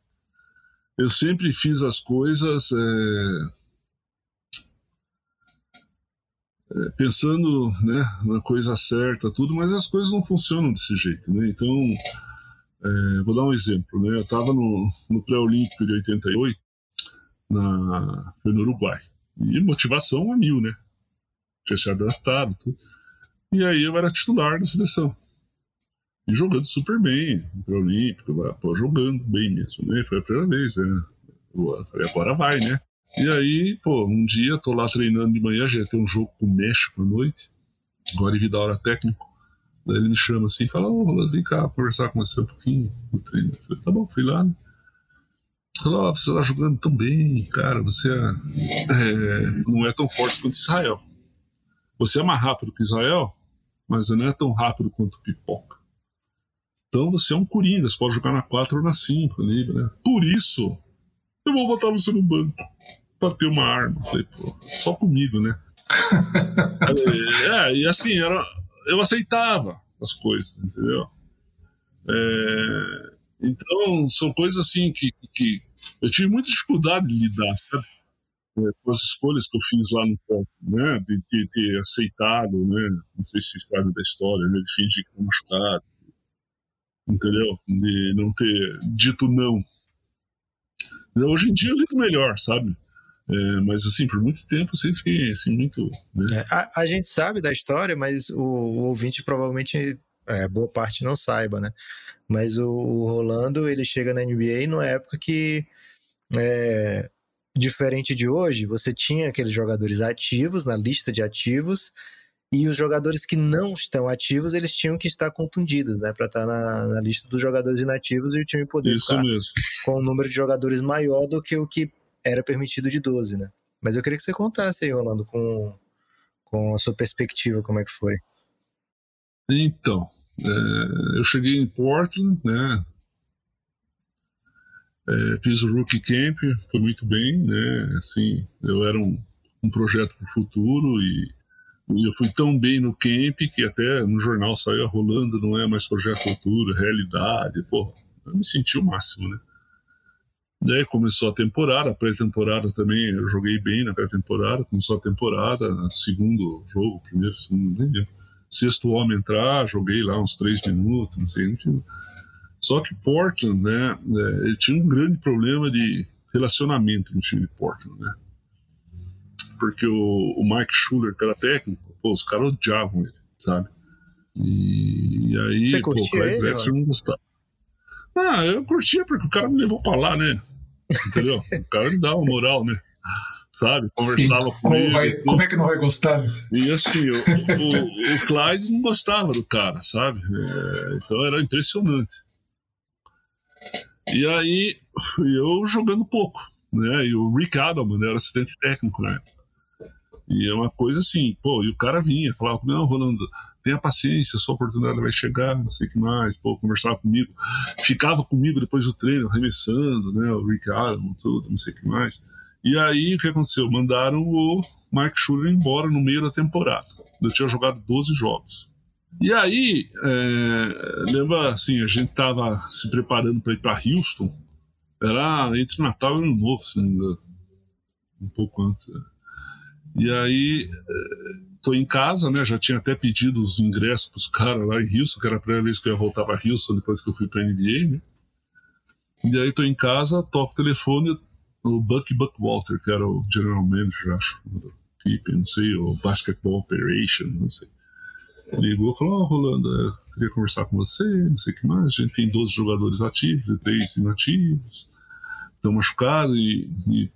eu sempre fiz as coisas é, é, pensando né, na coisa certa, tudo, mas as coisas não funcionam desse jeito, né? Então, é, vou dar um exemplo, né? Eu estava no, no pré-olímpico de 88, na, foi no Uruguai, e motivação a mil, né? Tinha se adaptado, tudo. E aí eu era titular da seleção. E jogando super bem, pro Olímpico, pô, jogando bem mesmo, né? Foi a primeira vez, né? Eu falei, agora vai, né? E aí, pô, um dia tô lá treinando de manhã, já ter um jogo com o México à noite, agora em da hora técnico. Daí ele me chama assim e fala, ô, oh, Rolando, vem cá conversar com você um pouquinho no treino. Eu falei, tá bom, fui lá, né? Falou, oh, você tá jogando tão bem, cara, você é, é, não é tão forte quanto Israel. Você é mais rápido que Israel, mas não é tão rápido quanto Pipoca. Então você é um coringa, você pode jogar na 4 ou na 5 ali, né? Por isso, eu vou botar você no banco pra ter uma arma. Falei, pô, só comigo, né? é, e assim, era, eu aceitava as coisas, entendeu? É, então, são coisas assim que, que eu tive muita dificuldade de lidar, sabe? É, com as escolhas que eu fiz lá no campo, né? De ter, ter aceitado, né? Não sei se sabe da história, né? De fingir que estava machucado entendeu? De não ter dito não. Hoje em dia eu lido melhor, sabe? É, mas assim, por muito tempo sempre fiquei assim, muito. Né? É, a, a, gente sabe da história, mas o, o ouvinte provavelmente, é, boa parte não saiba, né? Mas o, o, Rolando ele chega na NBA numa época que, é, diferente de hoje, você tinha aqueles jogadores ativos na lista de ativos e os jogadores que não estão ativos, eles tinham que estar contundidos, né? Para estar na, na, lista dos jogadores inativos e o time poder Isso ficar mesmo. com um número de jogadores maior do que o que era permitido de 12, né? Mas eu queria que você contasse aí, Rolando, com, com a sua perspectiva, como é que foi. Então, é, eu cheguei em Portland, né? É, fiz o Rookie Camp, foi muito bem, né? Assim, eu era um, um projeto para o futuro e eu fui tão bem no camp que até no jornal saiu rolando, não é mais projeto futuro, realidade. Porra, eu me senti o máximo, né? Daí começou a temporada, a pré-temporada também, eu joguei bem na pré-temporada, começou a temporada, segundo jogo, primeiro, segundo, nem lembro. Sexto homem entrar, joguei lá uns três minutos, não sei, enfim. Só que Portland, né, é, ele tinha um grande problema de relacionamento no time de Portland, né? Porque o, o Mike Schuller, que era técnico, pô, os caras odiavam ele, sabe? E, e aí, Você pô, o Clyde ele, Drexler não gostava. Ah, eu curtia porque o cara me levou pra lá, né? Entendeu? o cara me dava uma moral, né? Sabe? Conversava Sim, com como, ele. vai- como é que não vai gostar? E assim, o, o, o Clyde não gostava do cara, sabe? É, então era impressionante. E aí, eu jogando pouco, né? E o Rick Adelman era assistente técnico, né? E é uma coisa assim, pô, e o cara vinha, falava, não, Rolando, tenha paciência, sua oportunidade vai chegar, não sei o que mais, pô, conversava comigo, ficava comigo depois do treino, arremessando, né? O Rick Adelman, tudo, não sei o que mais. E aí, o que aconteceu? Mandaram o Mike Schuller embora no meio da temporada. Eu tinha jogado 12 jogos. E aí, é, lembra assim, a gente tava se preparando para ir para Houston. Era entre Natal e Ano Novo, se não me engano. Um pouco antes. E aí, é, tô em casa, né? Já tinha até pedido os ingressos pros caras lá em Houston, que era a primeira vez que eu ia voltar para Houston depois que eu fui pra NBA, né? E aí tô em casa, toco o telefone, o Buck Buckwalter, que era o general manager, acho, do equipe, não sei, o Basketball Operation, não sei. Ligou e falou: Ó, Rolando, eu queria conversar com você, não sei o que mais. A gente tem 12 jogadores ativos e 3 inativos, estão machucados e, e,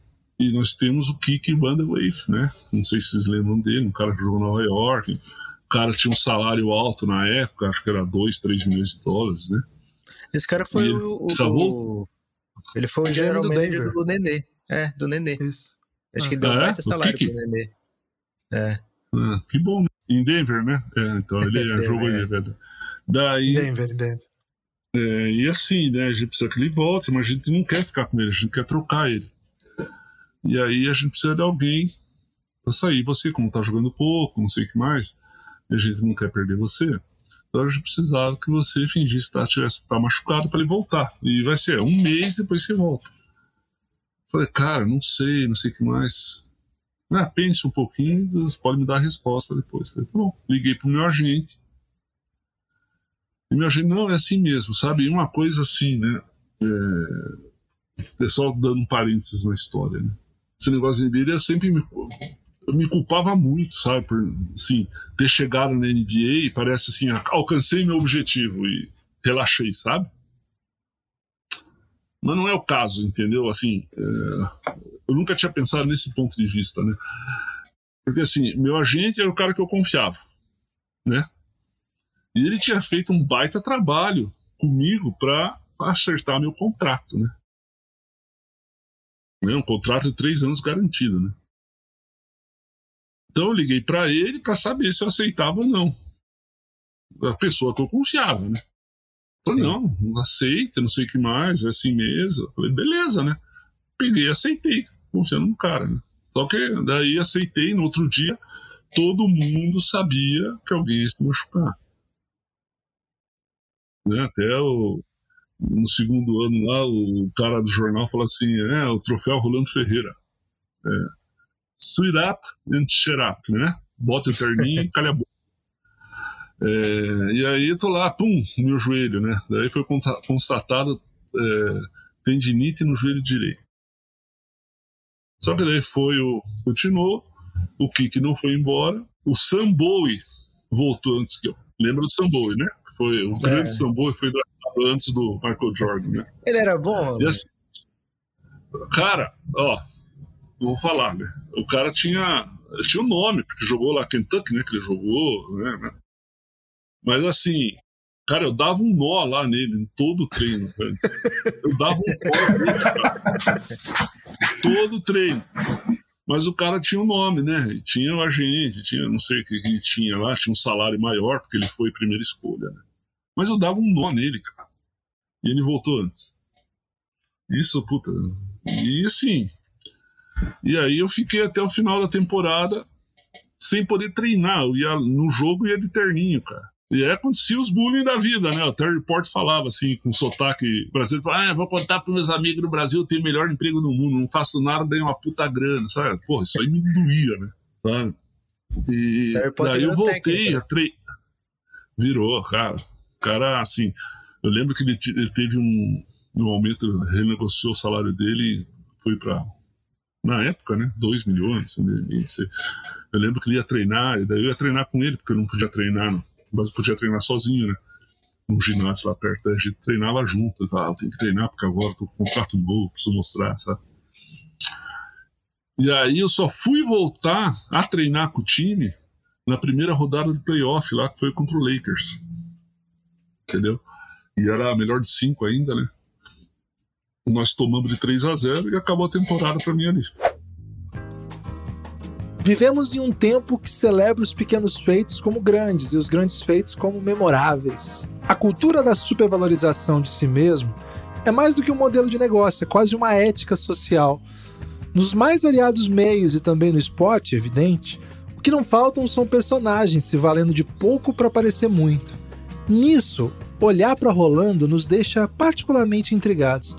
e nós temos o Kiki Vanderwave, né? Não sei se vocês lembram dele, um cara que jogou em Nova York. O cara tinha um salário alto na época, acho que era 2, 3 milhões de dólares, né? Esse cara foi E o, o- salvou? o- Ele foi o GM general do manager Denver. do Nenê. É, do Nenê. Isso. Acho que Ah. ele deu um Ah, é? baita O salário Kiki? pro Nenê. É. Ah, que bom, né? Em Denver, né? É, então ele Denver, jogou é. em Denver. Daí, Denver, em Denver. É, e assim, né? A gente precisa que ele volte, mas a gente não quer ficar com ele, a gente quer trocar ele. E aí a gente precisa de alguém pra sair. Você, como tá jogando pouco, não sei o que mais, a gente não quer perder você. Então a gente precisava que você fingisse que tá, tivesse, tá machucado para ele voltar. E vai ser um mês depois você volta. Falei, cara, não sei, não sei o que mais. Ah, pense um pouquinho, você pode me dar a resposta depois. Falei, tá bom. Liguei pro meu agente. E meu agente, não, é assim mesmo, sabe? Uma coisa assim, né? É... Pessoal dando um parênteses na história, né? Esse negócio dele, eu sempre me, me culpava muito, sabe? Por, assim, ter chegado na NBA e parece assim, alcancei meu objetivo e relaxei, sabe? Mas não é o caso, entendeu? Assim, é, eu nunca tinha pensado nesse ponto de vista, né? Porque assim, meu agente era o cara que eu confiava, né? E ele tinha feito um baita trabalho comigo para acertar meu contrato, né? Né, Um contrato de três anos garantido, né? Então eu liguei para ele para saber se eu aceitava ou não. A pessoa que eu confiava, né? Falei, não, não aceita, não sei o que mais, é assim mesmo. Eu falei, beleza, né? Peguei e aceitei, confiando no cara, né? Só que daí aceitei, no outro dia, todo mundo sabia que alguém ia se machucar. Né? Até o, no segundo ano lá, o cara do jornal falou assim: é, o troféu Rolando Ferreira. É, Sweet up and shut up, né? Bota o terninho e calha a boca. É, e aí eu tô lá, pum, meu joelho, né? Daí foi constatado é, tendinite no joelho direito. Só que daí foi o. Continuou, o Kiki não foi embora, o Sam Bowie voltou antes que eu. Lembra do Sam Bowie, né? Foi, o grande Sam Bowie foi draftado antes do Michael Jordan, né? Ele era bom? E assim, cara, ó, vou falar, né? O cara tinha, tinha um nome, porque jogou lá Kentucky, né? Que ele jogou, né? né? Mas assim, cara, eu dava um nó lá nele, em todo o treino, velho. Eu dava um nó nele, cara. Todo treino. Mas o cara tinha um nome, né? E tinha o agente, tinha não sei o que ele tinha lá, tinha um salário maior, porque ele foi primeira escolha, né? Mas eu dava um nó nele, cara. E ele voltou antes. Isso, puta. E assim. E aí eu fiquei até o final da temporada sem poder treinar. Eu ia no jogo ia de terninho, cara. E aí acontecia os bullying da vida, né? O Terry Port falava assim, com sotaque brasileiro, falava, ah, vou contar para meus amigos do Brasil, tenho o melhor emprego do mundo, não faço nada, ganho uma puta grana, sabe? Porra, isso aí me doía, né? Sabe? E daí eu voltei a treinar. Virou, cara. O cara, assim, eu lembro que ele, ele teve um, um aumento, renegociou o salário dele, foi para na época, né? 2 milhões. Eu lembro que ele ia treinar, e daí eu ia treinar com ele, porque eu não podia treinar, mas eu podia treinar sozinho, né? Um ginásio lá perto, a gente treinava junto. Eu falava, ah, tem que treinar, porque agora eu tô com um contrato novo, preciso mostrar, sabe? E aí eu só fui voltar a treinar com o time na primeira rodada do playoff lá, que foi contra o Lakers. Entendeu? E era melhor de cinco ainda, né? Nós tomamos de 3 a 0 e acabou a temporada para mim ali. Vivemos em um tempo que celebra os pequenos feitos como grandes e os grandes feitos como memoráveis. A cultura da supervalorização de si mesmo é mais do que um modelo de negócio, é quase uma ética social. Nos mais variados meios e também no esporte, evidente, o que não faltam são personagens se valendo de pouco para parecer muito. Nisso, olhar para Rolando nos deixa particularmente intrigados.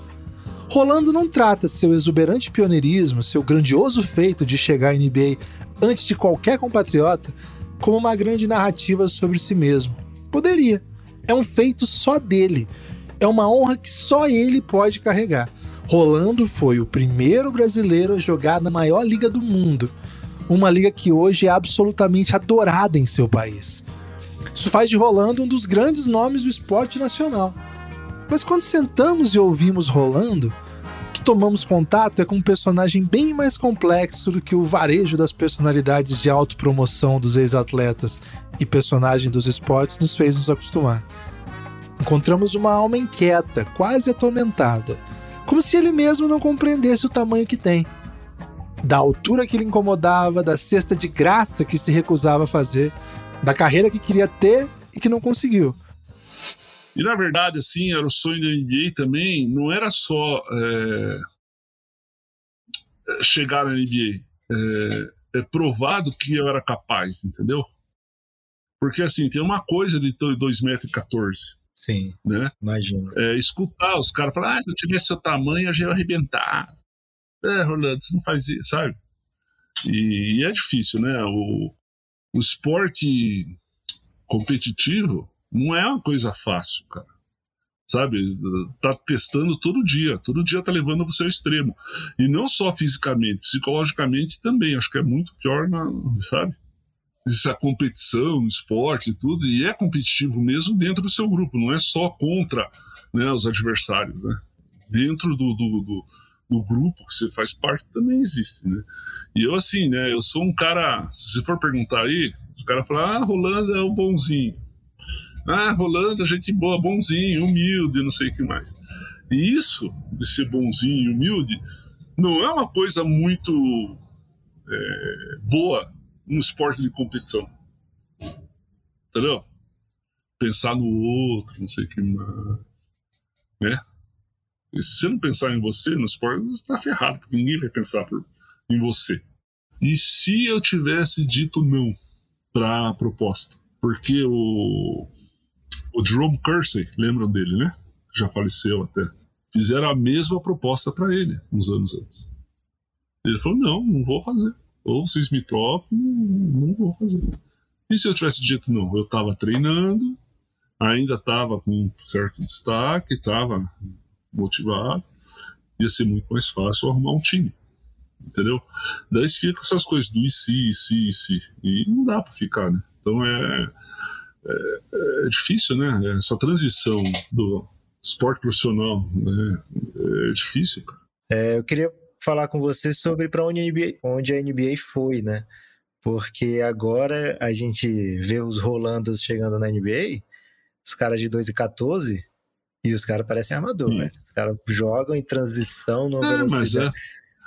Rolando não trata seu exuberante pioneirismo, seu grandioso feito de chegar à NBA antes de qualquer compatriota, como uma grande narrativa sobre si mesmo. Poderia. É um feito só dele. É uma honra que só ele pode carregar. Rolando foi o primeiro brasileiro a jogar na maior liga do mundo, uma liga que hoje é absolutamente adorada em seu país. Isso faz de Rolando um dos grandes nomes do esporte nacional. Mas quando sentamos e ouvimos Rolando, que tomamos contato é com um personagem bem mais complexo do que o varejo das personalidades de autopromoção dos ex-atletas e personagem dos esportes nos fez nos acostumar. Encontramos uma alma inquieta, quase atormentada, como se ele mesmo não compreendesse o tamanho que tem. Da altura que lhe incomodava, da cesta de graça que se recusava a fazer, da carreira que queria ter e que não conseguiu e na verdade, assim, era o sonho da NBA também, não era só é, chegar na NBA. É, é, provado que eu era capaz, entendeu? Porque assim, tem uma coisa de 2,14m. Sim. Né? Imagino. É, escutar os caras falar, ah, se eu tivesse seu tamanho, eu já ia arrebentar. É, Rolando, você não faz isso, sabe? E, e é difícil, né? O, o esporte competitivo não é uma coisa fácil, cara. Sabe? Tá testando todo dia. Todo dia tá levando você ao extremo. E não só fisicamente, psicologicamente também. Acho que é muito pior, na, sabe? Essa competição esporte e tudo. E é competitivo mesmo dentro do seu grupo. Não é só contra né, os adversários, né? Dentro do, do, do do grupo que você faz parte também existe, né? E eu, assim, né? Eu sou um cara. Se você for perguntar aí, os caras falam, ah, Rolando é o bonzinho. Ah, Rolando, gente boa, bonzinho, humilde, não sei o que mais. E isso, de ser bonzinho, humilde, não é uma coisa muito é, boa no esporte de competição. Entendeu? Pensar no outro, não sei o que mais. Né? E se você não pensar em você no esporte, você está ferrado, porque ninguém vai pensar por, em você. E se eu tivesse dito não para a proposta? Porque o, o Jerome Kersey, lembram dele, né? Já faleceu até. Fizeram a mesma proposta para ele uns anos antes. Ele falou: não, não vou fazer. Ou vocês me trocam, não vou fazer. E se eu tivesse dito não? Eu estava treinando, ainda estava com um certo destaque, estava motivado, ia ser muito mais fácil arrumar um time. Entendeu? Daí fica essas coisas do e se, e se, e se. E não dá para ficar, né? Então é é, é difícil, né? Essa transição do esporte profissional né? é difícil. É, eu queria falar com você sobre para onde, a NBA, onde a NBA foi, né? Porque agora a gente vê os Rolandos chegando na NBA, os caras de 2 e 14, e os caras parecem armador, hum. velho. Os caras jogam em transição numa é, velocidade. É.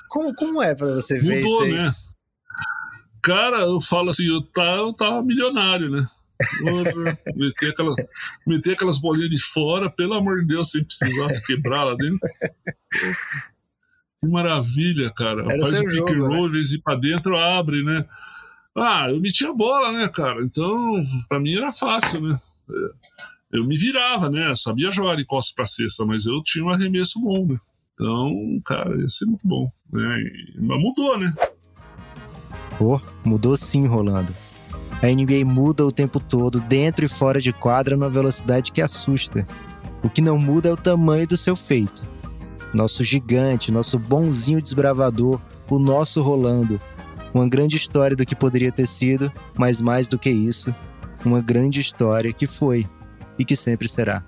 Como, como é para você Mudou, ver isso aí? né? Cara, eu falo assim, eu tava, eu tava milionário, né? Meter, aquela, meter aquelas bolinhas de fora, pelo amor de Deus, sem precisar se quebrar lá dentro. Que maravilha, cara. Era Faz o pick and roll, né? vez ir pra dentro, abre, né? Ah, eu meti a bola, né, cara? Então, pra mim era fácil, né? eu me virava, né? Eu sabia jogar de costas para cesta, mas eu tinha um arremesso bom, né? Então, cara, ia ser muito bom. Né? Mas mudou, né? Pô, mudou sim, Rolando. A NBA muda o tempo todo, dentro e fora de quadra, numa velocidade que assusta. O que não muda é o tamanho do seu feito. Nosso gigante, nosso bonzinho desbravador, o nosso Rolando. Uma grande história do que poderia ter sido, mas mais do que isso, uma grande história que foi e que sempre será.